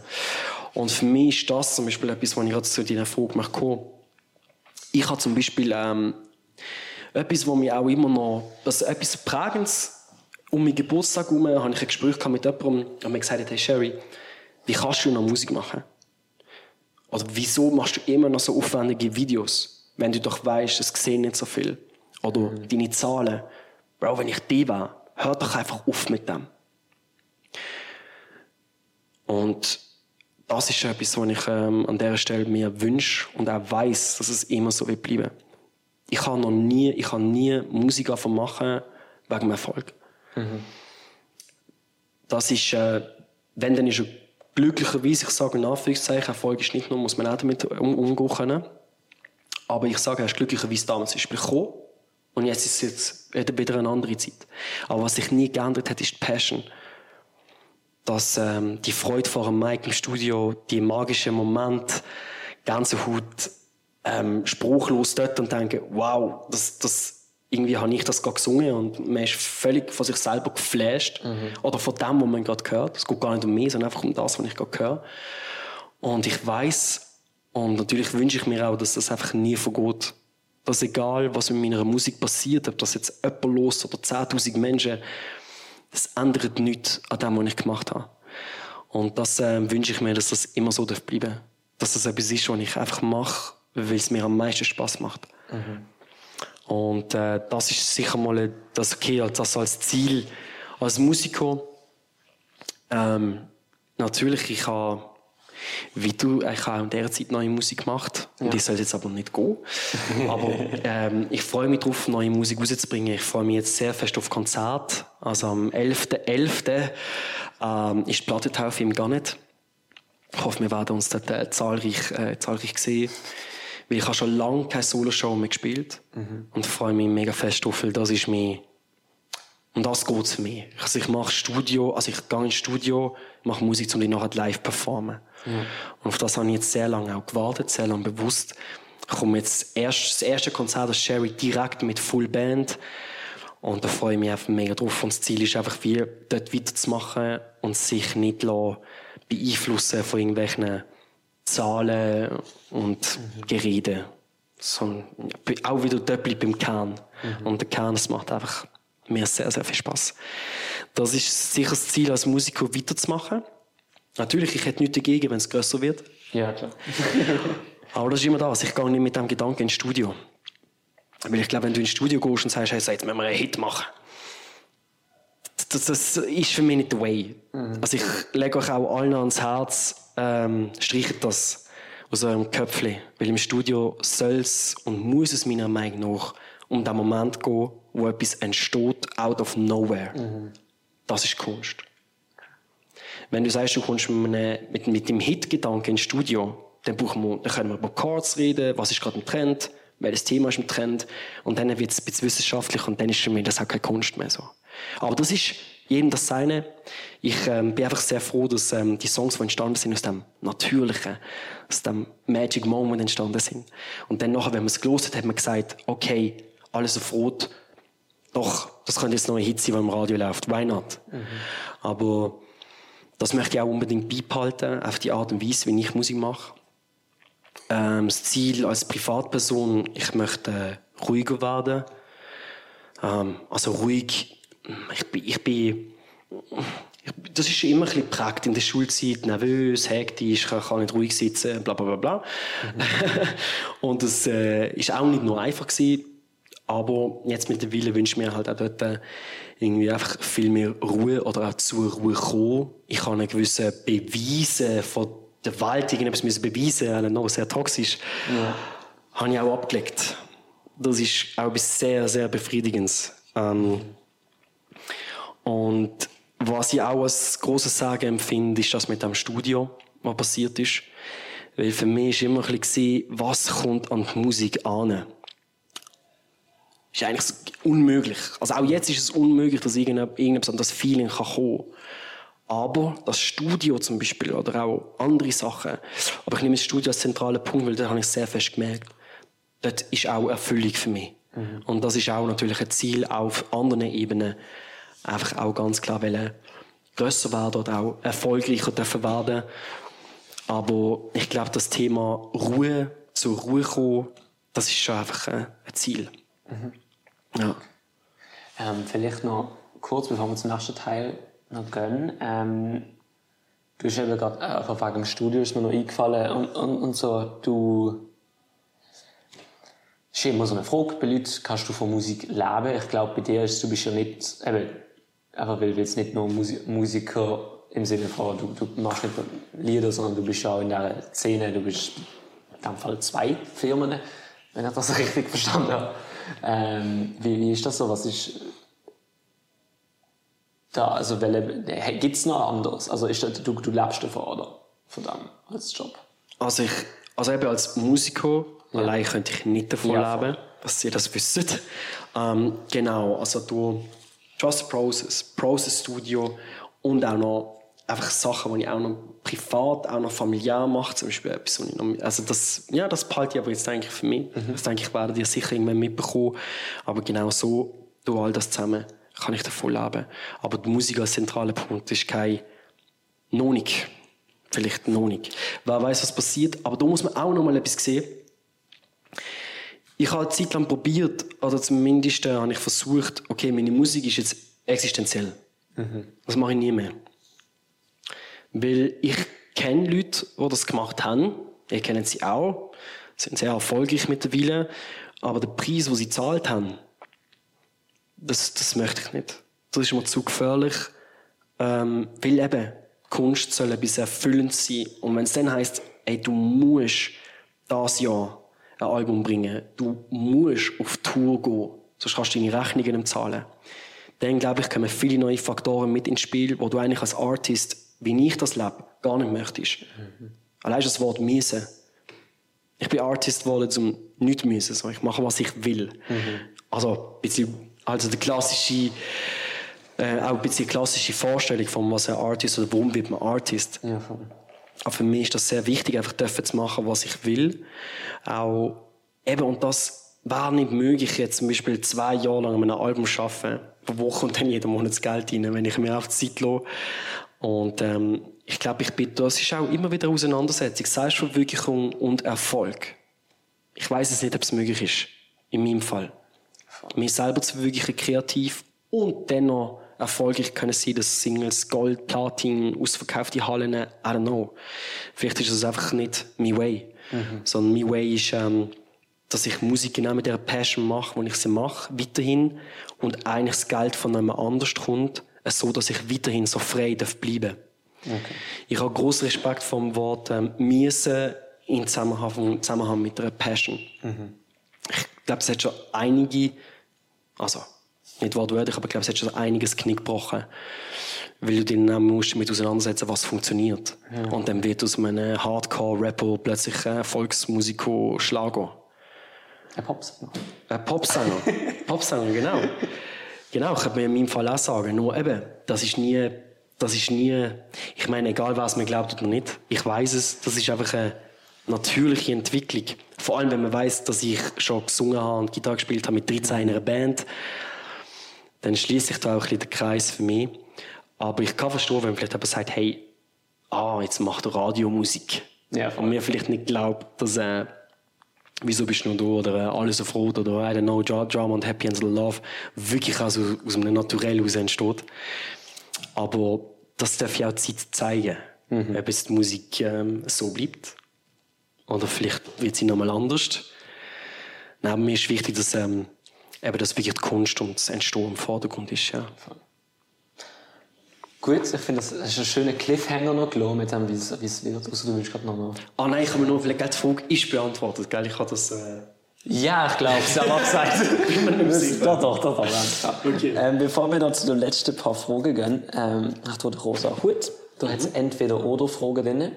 Und für mich ist das zum Beispiel etwas, was ich gerade zu deiner Frage möchte Ich habe zum Beispiel ähm, etwas, was mich auch immer noch, also etwas Prägendes um meinen Geburtstag herum, habe ich ein Gespräch mit jemandem und mir gesagt, hey Sherry, wie kannst du noch Musik machen? Oder wieso machst du immer noch so aufwendige Videos, wenn du doch weißt, es sehen nicht so viel? Oder deine Zahlen. Bro, wenn ich die war, hör doch einfach auf mit dem. Und das ist etwas, was ich ähm, an dieser Stelle mir wünsche und auch weiß, dass es immer so wird bleiben. Ich habe noch nie, ich habe nie Musik anfangen machen wegen dem Erfolg. Das ist, äh, wenn dann ist er glücklicherweise, ich sage in Anführungszeichen, Erfolg ist nicht nur, muss man auch damit um, umgehen können. Aber ich sage, er ist glücklicherweise damals ist bekommen. Und jetzt ist es jetzt wieder- eine andere Zeit. Aber was sich nie geändert hat, ist die Passion. Dass ähm, die Freude vor dem Mike im Studio, die magischen Momente, Gänsehaut, ähm, spruchlos dort und denken, wow, das, das, irgendwie habe ich das gerade gesungen und man ist völlig von sich selber geflasht. Oder von dem, was man gerade hört. Es geht gar nicht um mich, sondern einfach um das, was ich gerade höre. Und ich weiß und natürlich wünsche ich mir auch, dass das einfach nie vergeht. Dass egal, was mit meiner Musik passiert, ob das jetzt jemand los oder 10.000 Menschen, das ändert nichts an dem, was ich gemacht habe. Und das äh, wünsche ich mir, dass das immer so darf bleiben Dass das etwas ist, was ich einfach mache, weil es mir am meisten Spaß macht. Und äh, das ist sicher mal das okay, als- das als Ziel als Musiker. Ähm, natürlich, ich habe, wie du, ich habe auch in dieser Zeit neue Musik gemacht. Und die soll jetzt aber nicht gehen. aber ähm, ich freue mich darauf, neue Musik rauszubringen. Ich freue mich jetzt sehr fest auf Konzert. Also am 11.11. Ähm, ist die Plattentaufe im Garnet. Ich hoffe, wir werden uns dort äh, zahlreich, äh, zahlreich sehen. Weil ich habe schon lange keine Solo-Show mehr gespielt. Und freue mich mega fest drauf, weil das ist mir um das geht's für mich. Also ich mache Studio, also ich gehe ins Studio, mache Musik, um die nachher live zu performen. Und auf das habe ich jetzt sehr lange auch gewartet, sehr lange bewusst. Ich komme jetzt erst, das erste Konzert als Sherry direkt mit Full Band. Und da freue ich mich einfach mega drauf. Und das Ziel ist einfach, wie dort weiterzumachen und sich nicht lassen beeinflussen von irgendwelchen Zahlen und Gerede. Sondern auch wieder dort bleibt beim Kern. Und der Kern, das macht einfach mir sehr, sehr viel Spaß. Das ist sicher das Ziel, als Musiker weiterzumachen. Natürlich, ich hätte nichts dagegen, wenn es grösser wird. Ja, klar. Aber das ist immer das. Ich gehe nicht mit dem Gedanken ins Studio. Weil ich glaube, wenn du ins Studio gehst und sagst, hey, jetzt müssen wir einen Hit machen. Das, das ist für mich nicht der Way. Also ich lege euch auch allen ans Herz, ähm, streichet das aus eurem Köpfchen. Weil im Studio soll es und muss es meiner Meinung nach um den Moment gehen, wo etwas entsteht, out of nowhere. Das ist Kunst. Wenn du sagst, du kommst mit, einem, mit, mit dem Hit-Gedanken ins Studio, dann, brauchen wir, dann können wir über Chords reden, was ist gerade im Trend, welches Thema ist im Trend, und dann wird es ein bisschen wissenschaftlich und dann ist für mich das auch keine Kunst mehr so. Aber das ist jedem das Seine. Ich ähm, bin einfach sehr froh, dass ähm, die Songs, die entstanden sind, aus dem Natürlichen, aus dem Magic Moment entstanden sind. Und dann nachher, wenn man es gelesen hat, hat man gesagt, okay, alles auf Rot, doch, das könnte jetzt noch ein Hit sein, der im Radio läuft. Why not? Aber das möchte ich auch unbedingt beibehalten, auf die Art und Weise, wie ich Musik mache. Ähm, das Ziel als Privatperson, ich möchte äh, ruhiger werden. Ähm, also ruhig, ich bin, ich bin das ist immer ein bisschen geprägt in der Schulzeit, nervös, hektisch, kann, kann nicht ruhig sitzen, bla bla bla bla. und das äh, ist auch nicht nur einfach gewesen, aber jetzt mittlerweile wünsche ich mir halt auch dort äh, irgendwie einfach viel mehr Ruhe oder auch zur Ruhe kommen. Ich habe einen gewissen Beweise von der Welt irgendetwas müssen beweisen, weil noch sehr toxisch, habe ich auch abgelegt. Das ist auch etwas sehr, sehr Befriedigendes. Ähm, und was ich auch als grosses Sagen empfinde, ist das mit dem Studio, was passiert ist. Weil für mich war immer ein bisschen, was kommt an die Musik an? Ist eigentlich unmöglich. Also auch jetzt ist es unmöglich, dass irgendetwas an das Feeling kann kommen aber das Studio zum Beispiel oder auch andere Sachen, aber ich nehme das Studio als zentralen Punkt, weil da habe ich sehr fest gemerkt, dort ist auch Erfüllung für mich. Und das ist auch natürlich ein Ziel auf anderen Ebenen, einfach auch ganz klar wollen, grösser werden oder auch erfolgreicher dürfen werden. Aber ich glaube, das Thema Ruhe, zur Ruhe kommen, das ist schon einfach ein ein Ziel. Ja. Ähm, vielleicht noch kurz, bevor wir zum nächsten Teil noch gehen. Ähm, du hast eben gerade, äh, einfach wegen dem Studio ist mir noch eingefallen und, und, und so, du, ist immer so eine Frage bei Leuten, kannst du von Musik leben? Ich glaube, bei dir ist, du bist ja nicht, eben, einfach weil du jetzt nicht nur Musi Musiker im Sinne von, du, du machst nicht nur Lieder, sondern du bist ja auch in der Szene, du bist in dem Fall zwei Firmen, wenn ich das richtig verstanden habe. Ähm, wie, wie ist das so? Was ist da, also gibt es noch anderes? Also ist das, du, du lebst davon, oder? Von dem, als Job? Also ich, also eben als Musiker Allein könnte ich nicht davon Ja, leben, dass ihr das wisst. Ähm, genau, also du Just Process, Process Studio und auch noch einfach Sachen, die ich auch noch privat, auch noch familiär mache, zum Beispiel etwas, was ich noch, also das, ja, das behalte ich aber jetzt eigentlich für mich. Das denke ich, werdet ihr sicher irgendwann mitbekommen. Aber genau so, durch all das zusammen, kann ich davon leben. Aber die Musik als zentraler Punkt ist kein, noch nicht. Vielleicht noch nicht. Wer weiß, was passiert. Aber da muss man auch noch mal etwas sehen. Ich habe eine Zeit lang probiert, oder zumindest äh, habe ich versucht, okay, meine Musik ist jetzt existenziell. Das mache ich nie mehr. Weil ich kenne Leute, die das gemacht haben. Ihr kennt sie auch. Sind sehr erfolgreich mittlerweile. Aber der Preis, den sie gezahlt haben, das, das möchte ich nicht. Das ist mir zu gefährlich. Ähm, weil eben, Kunst soll etwas erfüllend sein. Und wenn es dann heisst, ey, du musst das Jahr ein Album bringen, du musst auf Tour gehen, sonst kannst du deine Rechnungen nicht zahlen, dann glaube ich, kommen viele neue Faktoren mit ins Spiel, wo du eigentlich als Artist, wie ich das lebe, gar nicht möchtest. Allein schon das Wort müssen. Ich bin Artist geworden, um nichts zu müssen. So, ich mache, was ich will. Also, ein bisschen, also die klassische, äh, auch ein bisschen klassische Vorstellung von was ein Artist oder warum wird man Artist. Ja. Aber für mich ist das sehr wichtig, einfach dürfen zu machen, was ich will. Auch eben, und das wäre nicht möglich, jetzt zum Beispiel zwei Jahre lang an einem Album zu arbeiten. Wo kommt dann jeden Monat das Geld rein, wenn ich mir auf die Zeit lasse? Und ähm, ich glaube, ich bin, das ist auch immer wieder eine Auseinandersetzung. Selbstverwirklichung und Erfolg. Ich weiß es nicht, ob es möglich ist. In meinem Fall. Mich selber zu verwirklichen, kreativ und dennoch erfolgreich können sein, dass Singles, Gold, Platin, ausverkaufte Hallen, I don't know. Vielleicht ist das einfach nicht mein Way. Sondern mein Way ist, ähm, dass ich Musik genau mit der Passion mache, wo ich sie mache, weiterhin. Und eigentlich das Geld von jemand anders kommt, so dass ich weiterhin so frei darf bleiben Ich habe großen Respekt vom Wort ähm, «müssen» in Zusammenhang, Zusammenhang mit einer Passion. Ich glaube, es hat schon einige, also nicht wortwörtlich, aber ich glaube, es hat schon einiges Knick gebrochen. Weil du dich dann musst damit auseinandersetzen, was funktioniert. Und dann wird aus einem Hardcore-Rapper plötzlich ein Volksmusiker Schlager. Ein Popsänger. Ein Popsänger. Popsänger, genau. Genau, ich könnte mir in meinem Fall auch sagen. Nur eben, das ist nie, das ist nie, ich meine, egal was man glaubt oder nicht, ich weiß es, das ist einfach eine natürliche Entwicklung. Vor allem, wenn man weiß, dass ich schon gesungen habe und Gitarre gespielt habe mit 13 in einer Band, dann schließt sich da auch ein bisschen der Kreis für mich. Aber ich kann verstehen, wenn vielleicht jemand sagt, hey, ah, jetzt macht er Radiomusik. Ja, voll. und mir vielleicht nicht glaubt, dass äh, Wieso bist du noch da? Oder äh, Alles auf Rot oder I don't know, Dra- Drama und Happy and Love wirklich also aus einem Naturell heraus entsteht. Aber das darf ja auch die Zeit zeigen, ob jetzt die Musik ähm, so bleibt. Oder vielleicht wird sie nochmal anders. Neben mir ist wichtig, dass, ähm, eben, dass wirklich die Kunst und das Entstehen im Vordergrund ist. Ja. Gut, ich finde, das ist ein schöner Cliffhanger noch gelassen mit dem, wie es, wie es wird. Also, du willst gerade noch mal... Ah nein, ich habe mir noch vielleicht die Frage ist beantwortet. Gell? Ich habe das... Äh Ja, ich glaube, es aber gesagt. doch, doch, doch, doch. Ja. Okay. Ähm, bevor wir noch zu den letzten paar Fragen gehen, ähm, hast du den rosa Hut. Du hast entweder oder Fragen drin,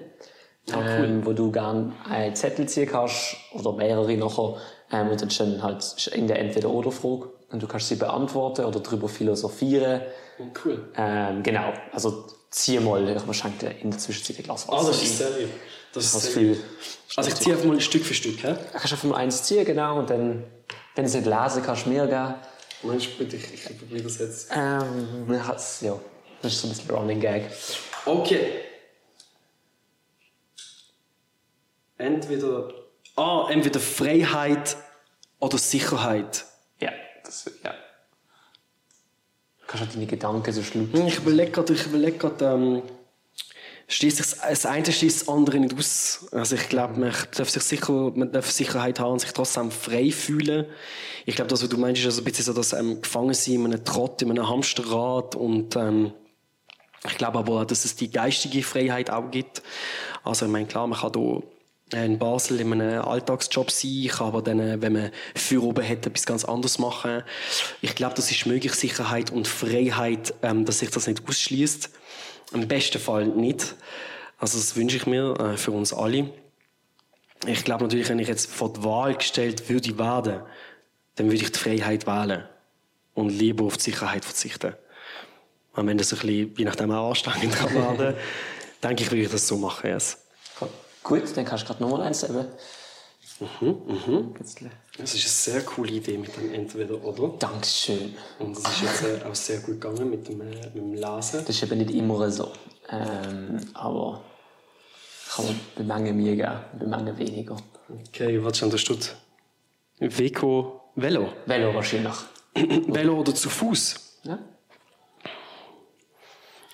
ähm, wo du gerne einen Zettel ziehen kannst oder mehrere nachher ähm, und dann stehen halt in der entweder oder Frage und du kannst sie beantworten oder darüber philosophieren. Cool. Ähm, genau, also zieh mal, ich dir in der Zwischenzeit ein Glas Wasser. Ah, das ist sehr lieb. Das ist sehr viel. Also ich ziehe einfach mal Stück für Stück. Hä? Du kannst einfach nur eins ziehen, genau, und dann, wenn du es nicht lesen kannst, du mir geben. Mensch, bitte, ich, ich probiere das jetzt. Ähm, ja, das- ja, das ist so ein bisschen Running Gag. Okay. Entweder, ah, entweder Freiheit oder Sicherheit. Ja, das, ja. Du kannst halt deine Gedanken so schlucken. Hm, Ich überlege gerade, ich überlege gerade, ähm, schließt sich, das eine schließt das andere nicht aus. Also ich glaube, man darf sich sicher, man darf Sicherheit haben und sich trotzdem frei fühlen. Ich glaube, das, was du meinst, ist also ein bisschen so, dass ähm, gefangen sein in einem Trott, in einem Hamsterrad und ähm, ich glaube aber, dass es die geistige Freiheit auch gibt. Also ich meine, klar, man kann hier in Basel in einem Alltagsjob sein, ich kann aber dann, äh, wenn man für oben hat, etwas ganz anderes machen. Ich glaube, das ist möglich, Sicherheit und Freiheit, ähm, dass sich das nicht ausschließt. Im besten Fall nicht. Also das wünsche ich mir äh, für uns alle. ich glaube natürlich, wenn ich jetzt vor die Wahl gestellt würde werden, dann würde ich die Freiheit wählen und lieber auf die Sicherheit verzichten. Und wenn das ein bisschen, je nachdem auch anstrengend kann werden, denke ich, würde ich das so machen. Yes. Gut, dann kannst du gerade nochmal eins eben. Mhm, Das ist eine sehr coole Idee mit dem Entweder-Oder. Dankeschön. Und das ist jetzt äh, auch sehr gut gegangen mit dem, äh, mit dem Lesen. Das ist eben nicht immer so. Ähm, aber kann man bei manchen mehr geben, bei manchen weniger. Okay, was da steht? Veko Velo. Velo wahrscheinlich. Velo oder zu Fuß? Ja?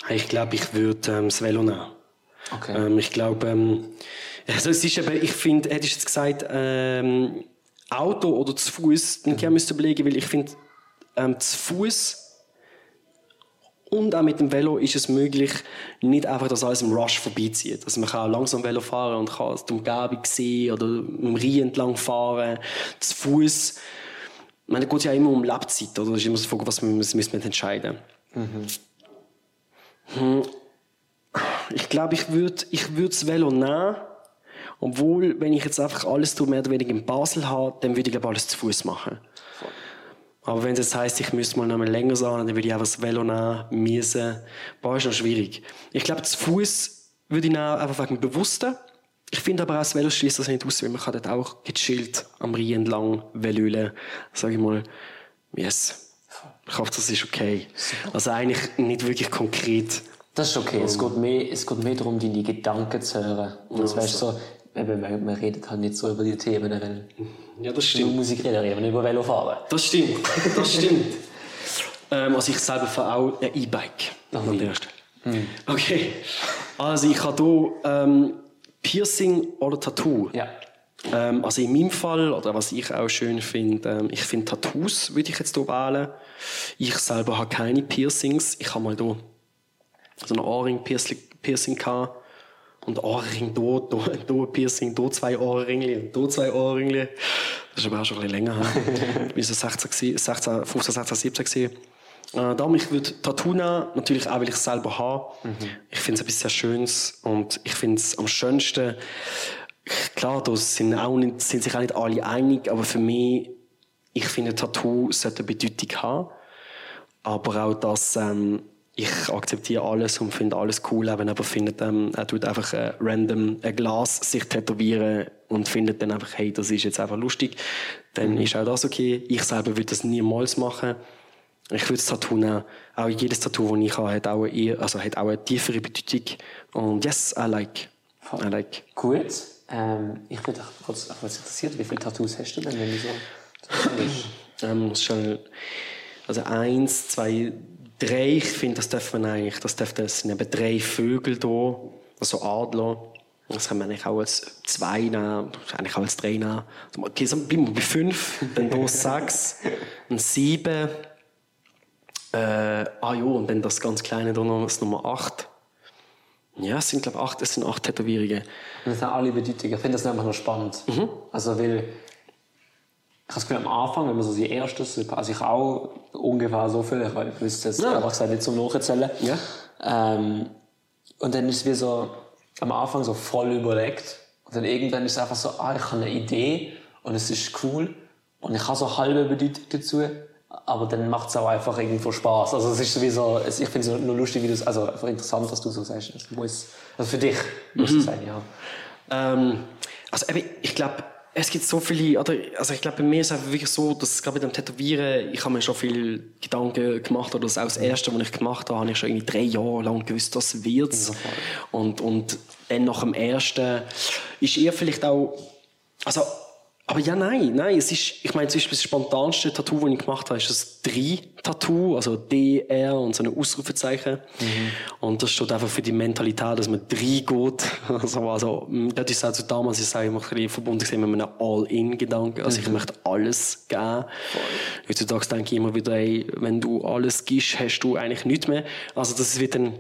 Ich glaube, ich würde ähm, das Velo nehmen. Okay. Ähm, ich glaube, ähm, also es ist eben, ich finde, hättest du jetzt gesagt, ähm, Auto oder zu Fuß, dann mhm. müsste überlegen, weil ich finde, ähm, zu Fuß und auch mit dem Velo ist es möglich, nicht einfach, dass alles im Rush vorbeizieht. Also man kann auch langsam Velo fahren und kann die Umgebung sehen oder im Rhein entlang fahren. Zu Fuß, ich meine, da geht es ja immer um Lebzeit, oder? Das ist immer so was müssen wir entscheiden. Mhm. Hm. Ich glaube, ich würde ich würd das Velo nehmen. Obwohl, wenn ich jetzt einfach alles tue, mehr oder weniger in Basel habe, dann würde ich glaube alles zu Fuß machen. Aber wenn es jetzt heisst, ich müsste mal noch mal länger sein, dann würde ich einfach das Velo nehmen, müssen. Boah, ist noch schwierig. Ich glaube, zu Fuß würde ich nehmen, einfach wegen dem Bewussten. Ich finde aber auch, das Velo schließt das nicht aus, weil man kann dort auch gechillt am Rhein entlang velölen. Sag ich mal, yes. Ich hoffe, das ist okay. Also eigentlich nicht wirklich konkret. Das ist okay. Es geht mehr, es geht mehr darum, deine Gedanken zu hören. Und das weißt so, eben, man, man redet halt nicht so über die Themen, wenn Ja, das über stimmt. Musik reden, wir über Velofahren. Das stimmt. Das stimmt. ähm, also ich selber fahre auch ein E-Bike. An der Stelle. Okay. Also ich habe hier ähm, Piercing oder Tattoo. Ja. Ähm, also in meinem Fall, oder was ich auch schön finde, ähm, ich finde Tattoos würde ich jetzt hier wählen. Ich selber habe keine Piercings. Ich habe mal hier so ein Ohrring-Piercing Piercing gehabt. Und Ohrring, hier, hier ein Piercing, hier zwei Ohrringe und hier zwei Ohrringe. Das ist aber auch schon ein bisschen länger her. Ich war so 16, gewesen- 16, 15, 16, 17 gewesen. Äh, darum, ich würde Tattoo nehmen, natürlich auch, weil ich es selber habe. Ich finde es etwas sehr Schönes und ich finde es am schönsten, klar, da sind, auch nicht, sind sich auch nicht alle einig, aber für mich, ich finde, Tattoo sollte eine Bedeutung haben. Aber auch, dass ähm, ich akzeptiere alles und finde alles cool, wenn jemand findet, ähm, er tut einfach äh, random ein Glas sich tätowieren und findet dann einfach, hey, das ist jetzt einfach lustig, dann ist auch das okay. Ich selber würde das niemals machen. Ich würde das Tattoo nehmen. Auch jedes Tattoo, das ich habe, hat auch, eine, also hat auch eine tiefere Bedeutung. Und yes, I like. I like. Gut. Ähm, ich bin doch kurz was interessiert, wie viele Tattoos hast du denn, wenn du so Ähm, schon, also eins, zwei, drei, ich finde, das darf man eigentlich, das, darf, das sind eben drei Vögel da, also Adler. Das kann man eigentlich auch als zwei nehmen, eigentlich auch als drei nehmen. Also, Okay, so bleiben wir bei fünf, dann hier sechs, ein sieben, äh, ah ja, und dann das ganz kleine da noch, das Nummer acht. Ja, es sind, glaube ich, acht, es sind acht Tätowierungen. Und das sind alle Bedeutungen. Ich finde das einfach noch spannend. Also, weil ich habe am Anfang, wenn man so die ersten, also ich auch ungefähr so viel, ich wüsste es Ja. einfach gesagt, nicht zum Nachzählen. Ja. Ähm, und dann ist es wie so, am Anfang so voll überlegt. Und dann irgendwann ist es einfach so, ah, ich habe eine Idee und es ist cool. Und ich habe so halbe Bedeutung dazu. Aber dann macht es auch einfach irgendwo Spaß. Also es ist sowieso, es- ich finde es nur lustig, wie du es, also einfach interessant, was du so sagst. Es muss, also für dich muss es sein, ja. Ähm, also ich glaube, es gibt so viele, oder, also ich glaube, bei mir ist es einfach wirklich so, dass gerade mit dem Tätowieren, ich habe mir schon viel Gedanken gemacht, oder das auch das erste, was ich gemacht habe, habe ich schon irgendwie drei Jahre lang gewusst, das wird's. Und, und dann nach dem ersten ist eher vielleicht auch, also, aber ja, nein, nein, es ist, ich meine, zum Beispiel das spontanste Tattoo, das ich gemacht habe, ist das Drei-Tattoo, also DR und so ein Ausrufezeichen. Und das steht einfach für die Mentalität, dass man drei geht. Also, also, mh, das ist also damals, ich sage immer, ein bisschen verbunden mit einem All-In-Gedanken. Also, ich möchte alles geben. Heutzutage denke ich immer wieder, ey, wenn du alles gibst, hast du eigentlich nichts mehr. Also, das wird dann,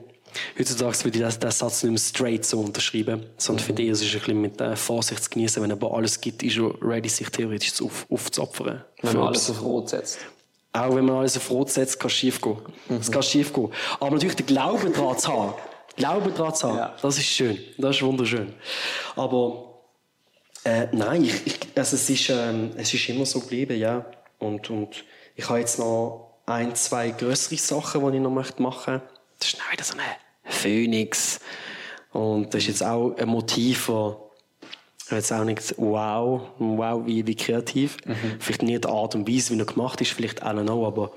Heutzutage würde ich das- den Satz nicht mehr straight so unterschreiben, sondern für die ist es ein bisschen mit äh, Vorsicht zu genießen. Wenn aber alles gibt, ist er ready, sich theoretisch zu auf, aufzuopfern. Wenn man alles auf Rot setzt. Auch wenn man alles auf Rot setzt, kann es schief gehen. Es kann schief gehen. Aber natürlich den Glauben daran zu haben. Glauben daran zu haben, Ja. das ist schön. Das ist wunderschön. Aber Äh, nein, ich, ich, also es, ist, ähm, es ist immer so geblieben, ja. Und, und ich habe jetzt noch ein, zwei größere Sachen, die ich noch machen möchte. Das ist dann wieder so eine Phönix. Und das ist jetzt auch ein Motiv, das jetzt auch nicht wow, wow wie, wie kreativ. Vielleicht nicht die Art und Weise, wie er gemacht ist, vielleicht auch noch, aber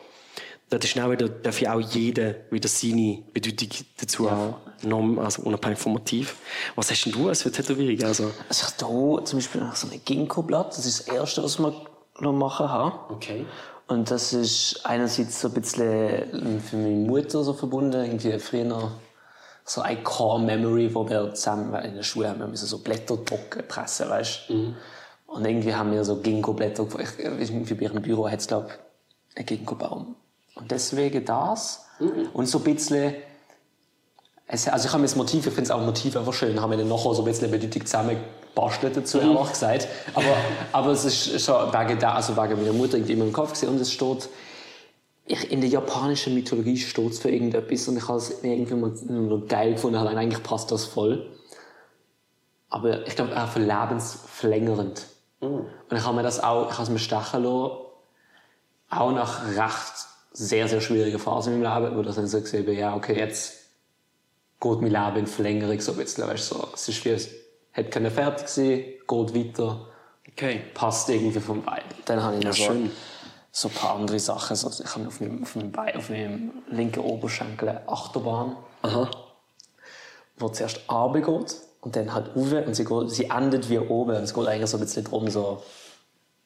das ist auch wieder, darf ja auch jeder wieder seine Bedeutung dazu haben, also unabhängig vom Motiv. Was hast denn du als für Tätowierung? Also, Also ich habe hier zum Beispiel so ein Ginkgo-Blatt. Das ist das Erste, was wir noch machen haben. okay. Und das ist einerseits so ein bisschen für meine Mutter so verbunden. Irgendwie früher noch so ein Core-Memory, wo wir zusammen in der Schule haben wir müssen so Blätter trocken pressen, weißt du? Und irgendwie haben wir so Ginkgo-Blätter, ich- irgendwie bei ihrem Büro hat es, glaube ich, einen Ginkgo-Baum. Und deswegen das. Und so ein bisschen es, also ich habe mir das Motiv, ich finde es auch Motiv einfach schön, haben wir dann nachher so ein bisschen eine Bedeutung zusammengebastelt dazu, Mhm. ehrlich gesagt. Aber, aber es ist schon wegen, da, also wegen meiner Mutter irgendwie immer im Kopf gewesen. und es steht, ich, in der japanischen Mythologie steht es für irgendetwas und ich habe es irgendwie mal nur geil gefunden, allein eigentlich passt das voll. Aber ich glaube auch für lebensverlängernd. Und ich habe mir das auch, ich habe es mir stechen lassen, auch nach recht sehr, sehr schwierigen Phasen in meinem Leben, wo das dann so gesehen habe, ja, okay, jetzt geht mein Leben in Verlängerung so ein bisschen, weißt du, so. Es ist wie, es hätte können fertig sein, geht weiter, Okay. passt irgendwie vom Vibe. Dann habe ich noch so, schön. so ein paar andere Sachen, so, ich habe auf meinem, auf meinem Bein, auf meinem linken Oberschenkel eine Achterbahn, Aha. wo zuerst runter geht und dann halt rauf und sie, geht, sie endet wie oben und es geht eigentlich so ein bisschen darum, so,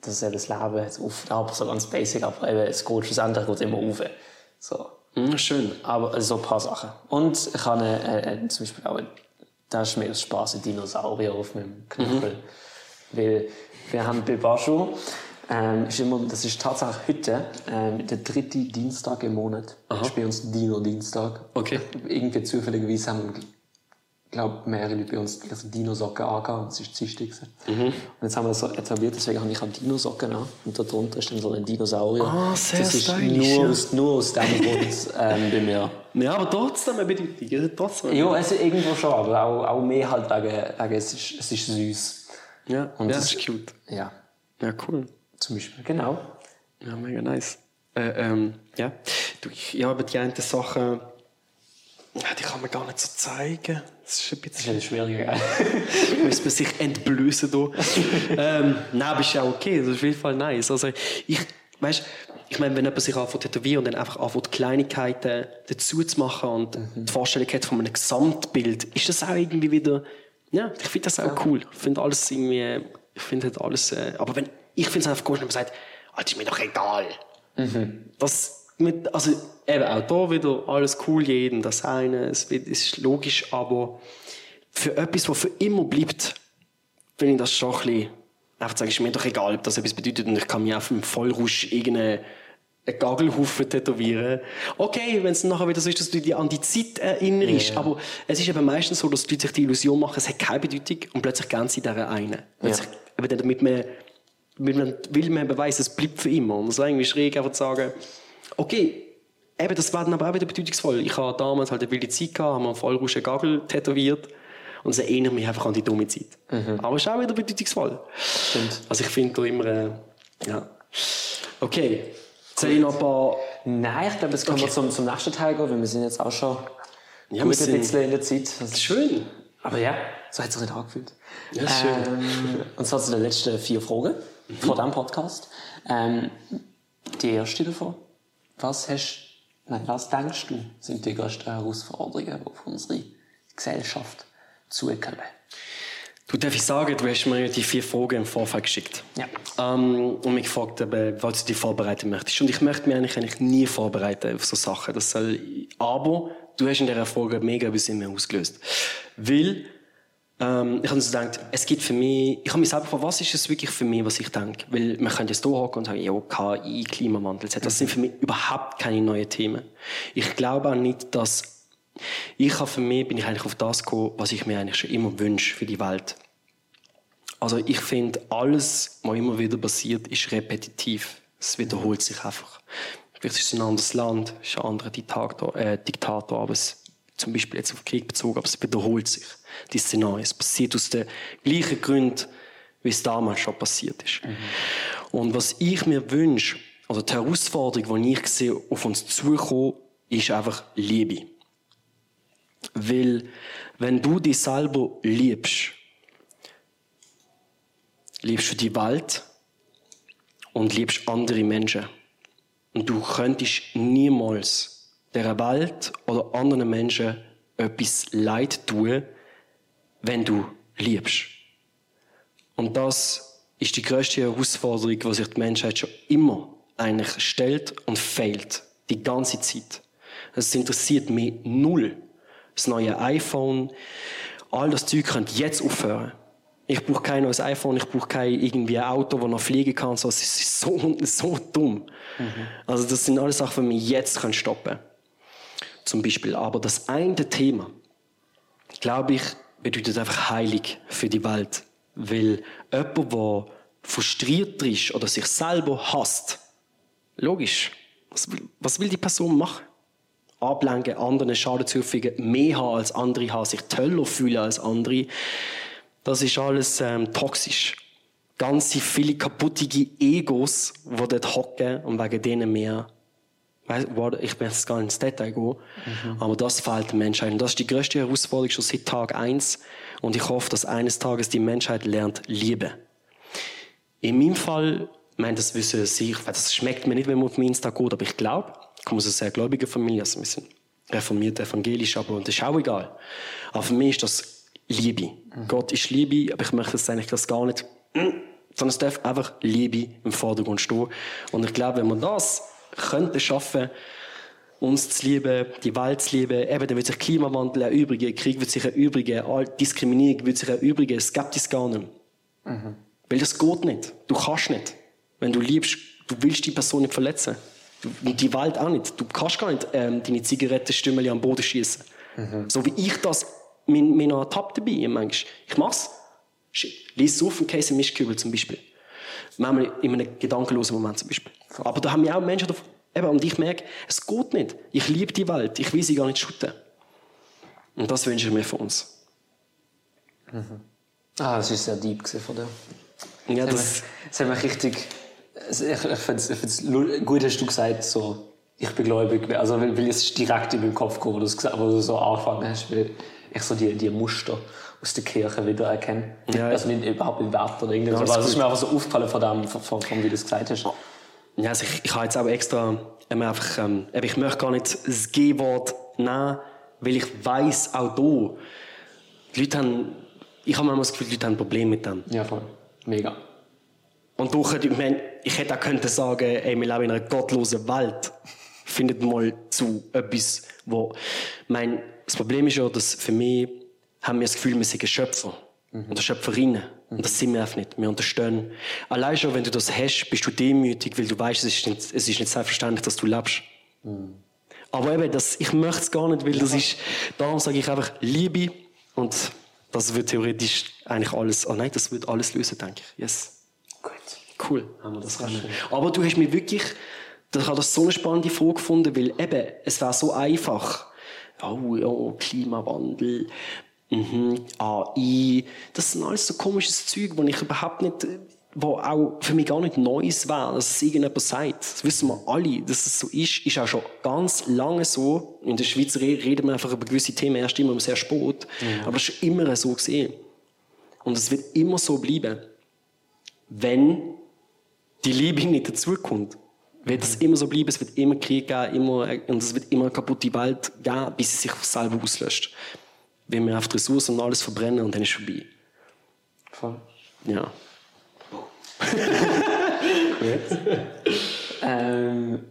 dass eben das Leben jetzt auf, aber so ganz basic, aber eben, es geht schlussendlich geht immer rauf. So. Mhm, schön. Aber also so ein paar Sachen. Und ich habe eine, äh, zum Beispiel auch, da ist mir aus Spaß ein Dinosaurier auf meinem Knöchel. Weil wir haben bei Baschu, ähm, ist immer, das ist tatsächlich heute, ähm, der dritte Dienstag im Monat. Das ist bei uns Dino-Dienstag. Okay. Irgendwie zufälligerweise haben ich glaube, mehrere Leute bei uns ganzen Dino-Socken angehabt. Das ist Dienstag. Mhm. Und jetzt haben wir das so etabliert, deswegen habe ich auch Dino-Socken an. Und da drunter ist dann so ein Dinosaurier. Ah, sehr das ist stylisch, nur, ja. aus, nur aus dem Grund ähm, bei mir. Ja, aber trotzdem eine Bedeutung. Trotzdem. Ja, also irgendwo schon, aber auch, auch mehr halt wegen, wegen es, ist, es ist süß. Ja, Und ja, das ist cute. Ja, Ja, cool. Zum Beispiel. Genau. Ja, mega nice. Äh, ähm, ja. Du, ich, ja, aber die einen Sachen, ja, die kann man gar nicht so zeigen. Das ist ein Das ist bisschen, schwieriger, müsste man sich entblößen da. ähm, nein, aber ist ja okay. Das ist auf jeden Fall nice. Also, ich, weißt, ich meine, wenn jemand sich anfängt tätowieren und dann einfach anfängt, Kleinigkeiten dazu zu machen und die Vorstellung hat von einem Gesamtbild, ist das auch irgendwie wieder, ja, ich finde das auch cool. Ich finde alles irgendwie, ich finde halt alles, äh, aber wenn, ich finde es einfach gut, wenn man sagt, Alter, ist mir doch egal. Das, mit, also eben auch da wieder alles cool, jeden das eine, es ist logisch, aber für etwas, was für immer bleibt, finde ich das schon ein bisschen, einfach sagen, ist mir doch egal, ob das etwas bedeutet und ich kann mir auf dem Vollrausch irgendeinen einen Gagelhaufen tätowieren. Okay, wenn es nachher wieder so ist, dass du dich an die Zeit erinnerst, aber es ist eben meistens so, dass die Leute sich die Illusion machen, es hat keine Bedeutung und plötzlich gehen sie dieser einen. Weil sich- eben damit man, weil man, weil man eben weiss, es bleibt für immer. Und es ist irgendwie schräg, einfach zu sagen, okay, eben, das war dann aber auch wieder bedeutungsvoll. Ich habe damals halt eine wilde Zeit gehabt, habe mir einen Vollrausch einen Gagel tätowiert und es erinnert mich einfach an die dumme Zeit. Aber es ist auch wieder bedeutungsvoll. Stimmt. Also ich finde da immer, äh, ja. Okay, soll ich noch ein paar... Nein, ich glaube, jetzt können wir zum, zum nächsten Teil gehen, weil wir sind jetzt auch schon Ja, gut ein bisschen in der Zeit. Ist- Schön. Aber ja, so hat es sich nicht angefühlt. Ja, schön. Ähm, und zwar zu den letzten vier Fragen von diesem Podcast. Ähm, die erste davon. Was hast, nein, was denkst du, sind die größten Herausforderungen, die auf unsere Gesellschaft zukommen? Du darf ich sagen, du hast mir die vier Fragen im Vorfeld geschickt. Ja. Ähm, und mich gefragt, eben, was du dich vorbereiten möchtest. Und ich möchte mich eigentlich, eigentlich nie vorbereiten auf so Sachen. Das soll, aber du hast in dieser Frage mega etwas in mir ausgelöst. Weil, ähm, ich habe so gedacht, es gibt für mich, ich habe mich selber gefragt, was ist es wirklich für mich, was ich denke? Weil man könnte jetzt hier hocken und sagen, ja, KI, Klimawandel, etc. Das sind für mich überhaupt keine neuen Themen. Ich glaube auch nicht, dass ich habe für mich bin ich eigentlich auf das gekommen, was ich mir eigentlich schon immer wünsche für die Welt. Also ich finde, alles, was immer wieder passiert, ist repetitiv. Es wiederholt sich einfach. Vielleicht ist es ein anderes Land, ist ein anderer Diktator, äh, Diktator aber es, zum Beispiel jetzt auf Krieg bezogen, aber es wiederholt sich. Die Szenarien. Es passiert aus den gleichen Gründen wie es damals schon passiert ist. Und was ich mir wünsche, oder die Herausforderung, die ich sehe, auf uns zukommen, ist einfach Liebe. Weil, wenn du dich selber liebst, liebst du die Welt und liebst andere Menschen. Und du könntest niemals der Welt oder anderen Menschen etwas Leid tun, wenn du liebst. Und das ist die größte Herausforderung, die sich die Menschheit schon immer eigentlich stellt und fehlt. Die ganze Zeit. Es interessiert mich null. Das neue iPhone, all das Zeug könnte jetzt aufhören. Ich brauche kein neues iPhone, ich brauche kein irgendwie Auto, das noch fliegen kann. So, es ist so, so dumm. Also das sind alles Sachen, die mich jetzt stoppen können. Zum Beispiel. Aber das eine Thema, glaube ich, bedeutet einfach heilig für die Welt. Weil jemand, der frustriert ist oder sich selber hasst, logisch, was will, was will die Person machen? Ablenken, anderen Schaden zufügen, mehr haben als andere haben, sich toller fühlen als andere. Das ist alles ähm, toxisch. Ganze viele kaputte Egos, die dort hocken und wegen denen warte, ich will jetzt gar nicht ins Detail gehen, aber das fehlt der Menschheit. Und das ist die größte Herausforderung schon seit Tag eins. Und ich hoffe, dass eines Tages die Menschheit lernt, lieben. In meinem Fall, ich meine, das wissen Sie, das schmeckt mir nicht, wenn man auf Insta geht, aber ich glaube, ich komme aus einer sehr gläubigen Familie, also wir sind reformiert, evangelisch, aber das ist auch egal. Aber für mich ist das Liebe. Gott ist Liebe, aber ich möchte das eigentlich das gar nicht, sondern es darf einfach Liebe im Vordergrund stehen. Und ich glaube, wenn man das könnte schaffen, uns zu lieben, die Welt zu lieben, eben, dann wird sich Klimawandel erübrigen, Krieg wird sich erübrigen, Diskriminierung wird sich erübrigen, es gibt es gar nicht. Weil das geht nicht. Du kannst nicht. Wenn du liebst, du willst die Person nicht verletzen. Du, die Welt auch nicht. Du kannst gar nicht ähm, deine Zigarettenstümmel am Boden schießen. So wie ich das mit meiner ertappt dabei. Manchmal. Ich mach's. Lies auf und Käse Mischkübel zum Beispiel. Manchmal in einem gedankenlosen Moment zum Beispiel. Aber da haben wir auch Menschen davon. Eben, und ich merke, es geht nicht. Ich liebe die Welt. Ich will sie gar nicht schütten. Und das wünsche ich mir von uns. Ah, das war sehr deep von dir. Ja, Das, das, das hat mich richtig. Ich, ich finde es gut, hast du gesagt, so, ich bin gläubig. Also, weil, weil es ist direkt in meinen Kopf gekommen, wo du, es gesagt- wo du so angefangen hast, weil ich so die, die Muster aus der Kirche wieder erkenne. Ja. Also nicht überhaupt nicht Wert oder irgendwas, Ja, aber es ist mir einfach so aufgefallen von dem, von, von, von wie du es gesagt hast. Ja, also ich, ich habe jetzt auch extra ähm, einfach, ähm, ich möchte gar nicht das G-Wort nehmen, weil ich weiß auch da, die Leute haben, ich habe manchmal das Gefühl, die Leute haben Probleme mit dem. Ja, voll. Mega. Und du, ich, meine, ich hätte auch können sagen, ey, wir leben in einer gottlosen Welt. Findet mal zu etwas, wo, mein, das Problem ist ja, dass für mich haben wir das Gefühl, wir sind Schöpfer. Oder Schöpferinnen. Und das sind wir einfach nicht. Wir unterstehen. Allein schon, wenn du das hast, bist du demütig, weil du weißt, es ist nicht, es ist nicht selbstverständlich, dass du lebst. Aber eben, das, ich möchte es gar nicht, weil das ist, darum sage ich einfach Liebe und das wird theoretisch eigentlich alles, oh nein, das wird alles lösen, denke ich. Yes. Gut. Cool, haben wir das können. Aber du hast mir wirklich, ich habe das so eine spannende Frage gefunden, weil eben, es wäre so einfach. Oh, ja, Klimawandel, mhm, AI, das sind alles so komisches Zeug, wo ich überhaupt nicht, wo auch für mich gar nicht Neues wäre, dass es irgendjemand sagt. Das wissen wir alle, dass es so ist, ist auch schon ganz lange so. In der Schweiz re- reden wir einfach über gewisse Themen erst immer sehr spät. Aber das ist immer so gesehen. Und es wird immer so bleiben wenn die Liebe nicht dazukommt, wird es immer so bleiben, es wird immer Krieg geben, immer, und es wird immer eine kaputte Welt geben, bis sie sich selber auslöscht. Wenn wir auf die Ressourcen und alles verbrennen und dann ist es vorbei. Voll. Ja. Ähm,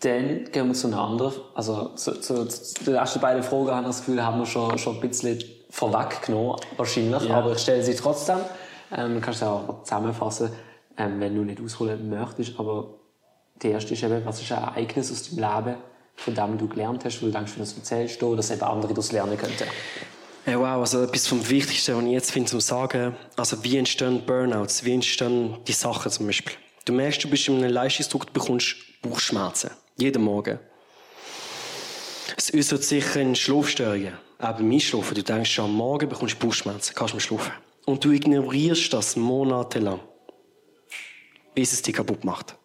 dann gehen wir zu einer anderen. Also zu, zu, zu den ersten beiden Fragen habe ich das Gefühl, haben wir schon, schon ein bisschen vorweggenommen, wahrscheinlich. Ja. Aber ich stelle sie trotzdem. Ähm, du kannst es auch zusammenfassen, ähm, wenn du nicht ausholen möchtest. Aber die erste ist eben, was ist ein Ereignis aus deinem Leben, von dem du gelernt hast, wo du denkst, wenn du das erzählst, dass eben andere das lernen könnten. Hey, wow, also etwas vom Wichtigsten, was ich jetzt finde, zum Sagen, also wie entstehen Burnouts, wie entstehen die Sachen zum Beispiel. Du merkst, du bist in einem Leistungsdruck, du bekommst Bauchschmerzen. Jeden Morgen. Es äußert sich in Schlafstörungen. Auch bei mir schlafen. Du denkst schon, am Morgen bekommst du Bauchschmerzen, kannst du schlafen. und du ignorierst das monatelang, bis es dich kaputt macht.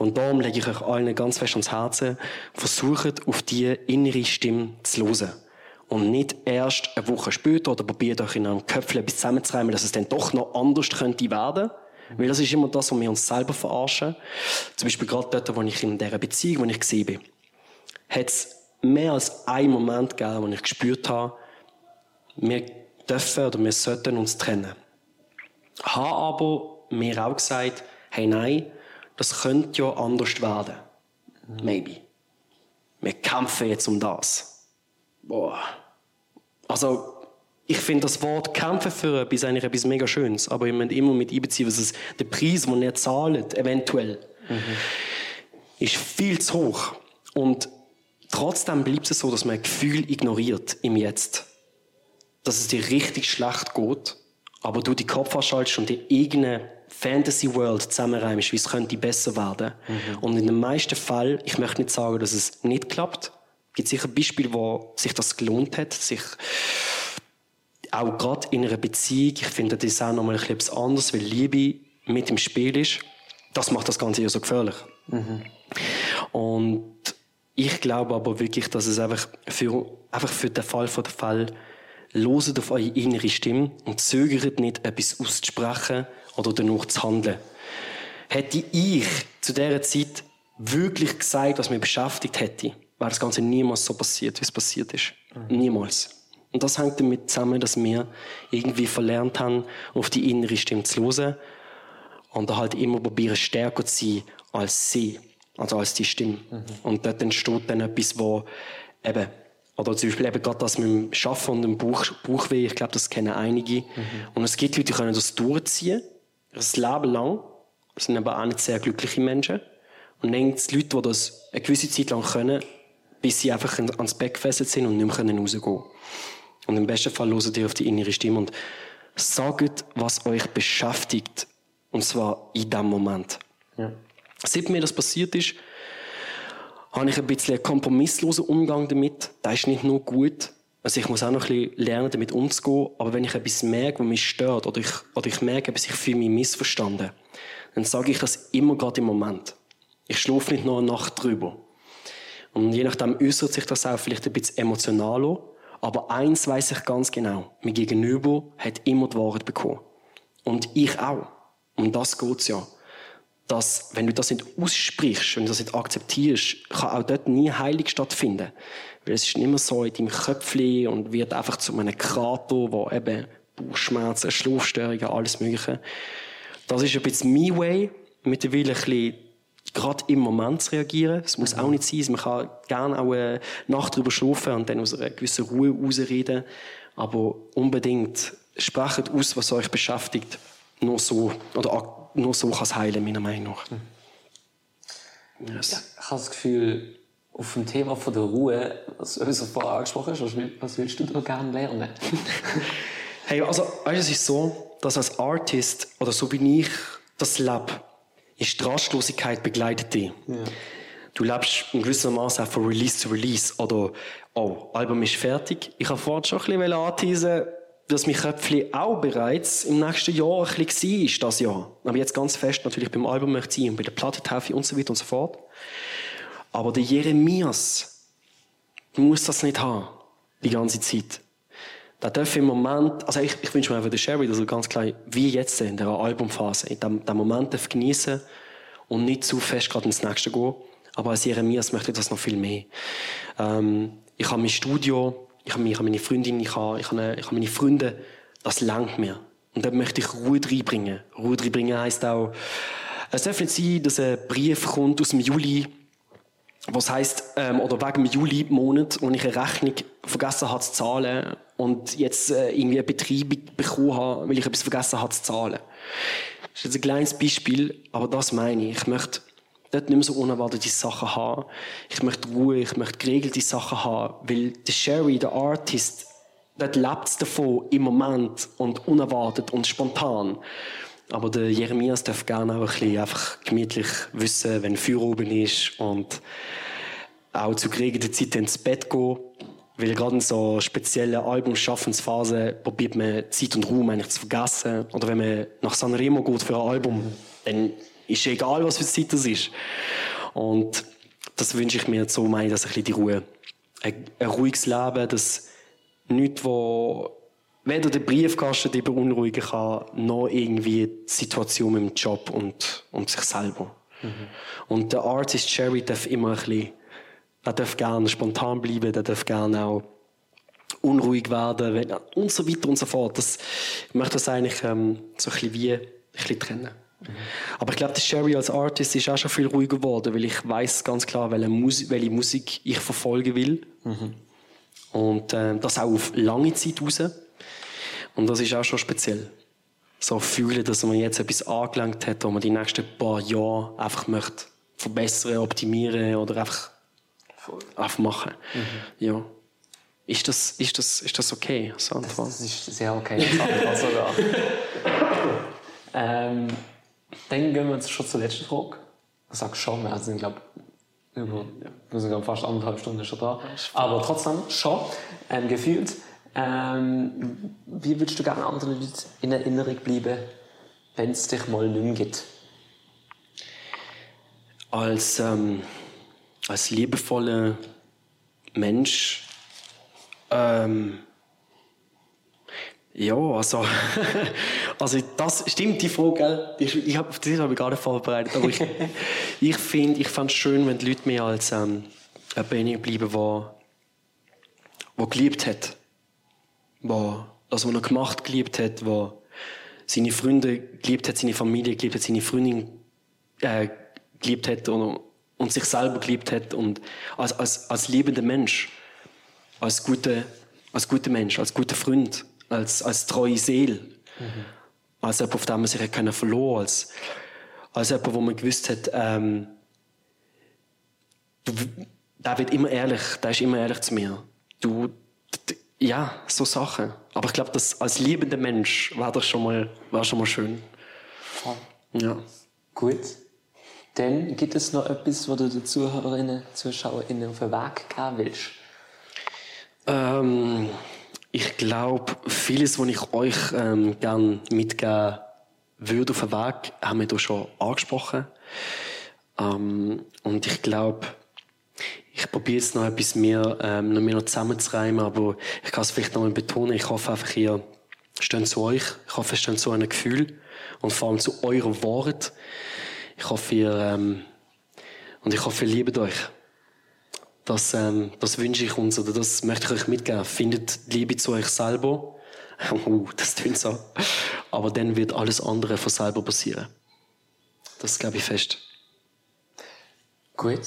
Und darum lege ich euch allen ganz fest ans Herzen, versucht auf die innere Stimme zu hören. Und nicht erst eine Woche später oder probiert euch in einem Köpfchen etwas zusammenzureimen, dass es dann doch noch anders könnte werden. Weil das ist immer das, wo wir uns selber verarschen. Zum Beispiel gerade dort, wo ich in dieser Beziehung, wo ich gesehen bin, hat es mehr als einen Moment gegeben, wo ich gespürt habe, wir dürfen oder wir sollten uns trennen. Habe aber mir auch gesagt, hey nein, das könnte ja anders werden. Maybe. Wir kämpfen jetzt um das. Boah. Also, ich finde das Wort kämpfen für etwas eigentlich etwas mega Schönes, aber ich möchte immer mit einbeziehen, was es, der Preis, den er zahlt, eventuell, ist viel zu hoch. Und trotzdem bleibt es so, dass man ein Gefühl ignoriert im Jetzt. Dass es dir richtig schlecht geht, aber du die Kopf anschaltest und die eigene Fantasy World zusammenreimst, wie es könnte besser werden. Und in den meisten Fällen, ich möchte nicht sagen, dass es nicht klappt, es gibt sicher Beispiele, wo sich das gelohnt hat, sich auch gerade in einer Beziehung, ich finde das ist auch nochmal etwas anderes, weil Liebe mit im Spiel ist. Das macht das Ganze ja so gefährlich. Und ich glaube aber wirklich, dass es einfach für, einfach für den Fall von der Fall loset auf eure innere Stimme und zögert nicht, etwas auszusprechen oder danach zu handeln. Hätte ich zu dieser Zeit wirklich gesagt, was mich beschäftigt hätte, wäre das Ganze niemals so passiert, wie es passiert ist. Niemals. Und das hängt damit zusammen, dass wir irgendwie verlernt haben, auf die innere Stimme zu hören und halt immer probieren, stärker zu sein als sie, also als die Stimme. Und dort entsteht dann etwas, wo eben, oder zum Beispiel eben gerade das mit dem Schaffen und dem Bauch, Bauchweh, ich glaube, das kennen einige. Und es gibt Leute, die können das durchziehen, das Leben lang, das sind aber auch nicht sehr glückliche Menschen. Und dann gibt es Leute, die das eine gewisse Zeit lang können, bis sie einfach ans Bett gefesselt sind und nicht mehr können rausgehen können. Und im besten Fall hört ihr auf die innere Stimme und sagt, was euch beschäftigt. Und zwar in diesem Moment. Seit mir das passiert ist, habe ich ein bisschen einen kompromisslosen Umgang damit. Das ist nicht nur gut. Also ich muss auch noch ein bisschen lernen, damit umzugehen. Aber wenn ich etwas merke, was mich stört, oder ich, oder ich merke, ich fühle mich missverstanden, dann sage ich das immer gerade im Moment. Ich schlafe nicht noch eine Nacht drüber. Und je nachdem äußert sich das auch vielleicht ein bisschen emotionaler. Aber eins weiß ich ganz genau. Mein Gegenüber hat immer die Wahrheit bekommen. Und ich auch. Um das geht's ja. Dass, wenn du das nicht aussprichst, wenn du das nicht akzeptierst, kann auch dort nie Heilung stattfinden. Weil es ist nicht mehr so in deinem Köpfchen und wird einfach zu einem Krater, wo eben Bauchschmerzen, Schlafstörungen, alles Mögliche. Das ist ein bisschen mein Way. Mittlerweile ein bisschen gerade im Moment zu reagieren. Es muss auch nicht sein. Man kann gerne auch eine Nacht drüber schlafen und dann aus einer gewissen Ruhe rausreden. Aber unbedingt sprecht aus, was euch beschäftigt. Nur so, oder nur so kann es heilen, meiner Meinung nach. Yes. Ich habe das Gefühl, auf dem Thema von der Ruhe, was du vorher angesprochen hast, was will- was willst du da gerne lernen? Hey, also, weißt, es ist so, dass als Artist, oder so wie ich das lebe, ist die Rastlosigkeit begleitet dich. Du lebst in gewissem Maße auch von Release zu Release. Oder, oh, Album ist fertig. Ich habe vorhin schon ein bisschen anteasen, dass mein Köpfchen auch bereits im nächsten Jahr ein bisschen war, das Jahr. Aber jetzt ganz fest natürlich beim Album möchte ich sein und bei der Plattentaufe und so weiter und so fort. Aber der Jeremias muss das nicht haben. Die ganze Zeit. Da darf im Moment, also ich, ich wünsche mir einfach der Sherry, dass er ganz klar, wie jetzt in der Albumphase, in dem, dem Moment darf genießen und nicht zu fest gerade ins nächste gehen. Aber als Jeremias möchte ich das noch viel mehr. Ähm, ich habe mein Studio, ich habe, meine Freundin, ich habe, ich habe, ich habe meine Freunde, das langt mir. Und dort möchte ich Ruhe reinbringen. Ruhe reinbringen heisst auch, es darf nicht sein, dass ein Brief kommt aus dem Juli, was heißt ähm, oder wegen dem Juli-Monat, wo ich eine Rechnung vergessen habe zu zahlen und jetzt äh, irgendwie einen Betrieb bekommen habe, weil ich etwas vergessen habe zu zahlen. Das ist jetzt ein kleines Beispiel, aber das meine ich. Ich möchte nicht mehr so unerwartete Sachen haben. Ich möchte Ruhe, ich möchte geregelte Sachen haben, weil der Sherry, der Artist, dort lebt es davon im Moment und unerwartet und spontan. Aber der Jeremias darf gerne auch ein bisschen einfach gemütlich wissen, wenn Feuer oben ist und auch zu geregelter Zeit ins Bett gehen. Weil gerade in so speziellen Albumschaffensphasen probiert man Zeit und Raum eigentlich zu vergessen. Oder wenn man nach Sanremo geht für ein Album, dann ist egal, was für Zeit das ist. Und das wünsche ich mir so, meine ich, dass ein bisschen die Ruhe. Ein, ein ruhiges Leben, das nichts, wo weder der Briefkasten dich beunruhigen kann, noch irgendwie die Situation mit dem Job und, und sich selber. Mhm. Und der Artist Cherry darf immer ein bisschen der darf gerne spontan bleiben, der darf gerne auch unruhig werden und so weiter und so fort. Das, ich möchte das eigentlich ähm, so ein bisschen wie ein bisschen trennen. Mhm. Aber ich glaube, der Sherry als Artist ist auch schon viel ruhiger geworden, weil ich weiß ganz klar, welche Musik, welche Musik ich verfolgen will. Mhm. Und äh, das auch auf lange Zeit raus. Und das ist auch schon speziell. So fühlen, dass man jetzt etwas angelangt hat, wo man die nächsten paar Jahre einfach möchte verbessern, optimieren oder einfach aufmachen. Mhm. Ja. Ist das, ist, das, ist das okay? Das, das ist sehr okay sogar. ähm, dann gehen wir jetzt schon zur letzten Frage. Ich sage schon, wir sind, glaube über, wir sind fast anderthalb Stunden schon da. Aber trotzdem schon ähm, gefühlt. Ähm, wie würdest du gerne anderen Leuten in Erinnerung bleiben, wenn es dich mal nicht mehr gibt? Als ähm, als liebevoller Mensch, ähm, ja, also, also das stimmt die Frage, ich, ich habe das habe ich gar nicht vorbereitet, aber ich, ich finde, ich fand es schön, wenn die Leute mir als ähm, jemand bleiben, der, der geliebt hat, der das, was er gemacht geliebt hat, der seine Freunde geliebt hat, seine Familie geliebt hat, seine Freundin äh, geliebt hat und und sich selber geliebt hat und als, als, als liebender Mensch, als guter, als guter Mensch, als guter Freund, als, als treue Seele, mhm. als jemand, auf den man sich können verloren als, als jemand, wo man gewusst hat, ähm, du, der wird immer ehrlich, der ist immer ehrlich zu mir. Du, ja, so Sachen. Aber ich glaube, als liebender Mensch war das schon mal, war schon mal schön. Ja. Gut. Dann gibt es noch etwas, was du den Zuhörerinnen, Zuschauerinnen auf den Weg geben willst? Ähm, ich glaube, vieles, was ich euch ähm, gerne mitgeben würde auf den Weg, haben wir hier schon angesprochen. Ähm, und ich glaube, ich probiere jetzt noch etwas mehr, ähm, noch mehr noch zusammenzureimen, aber ich kann es vielleicht noch mal betonen. Ich hoffe einfach, ihr steht zu euch. Ich hoffe, es steht zu einem Gefühl und vor allem zu euren Worten. Ich hoffe, ihr, ähm, und ich hoffe, ihr liebt euch. Das, ähm, das wünsche ich uns oder das möchte ich euch mitgeben. Findet Liebe zu euch selber. uh, das klingt so. Aber dann wird alles andere von selber passieren. Das glaube ich fest. Gut.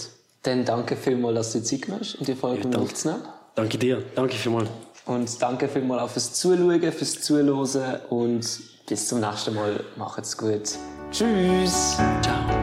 Dann danke vielmals, dass du Zeit genommen und die Folge ja, aufzunehmen. Danke dir. Danke vielmals. Und danke vielmals auch fürs Zuschauen, fürs Zuhören und bis zum nächsten Mal. Macht's gut. Tschüss. Ciao.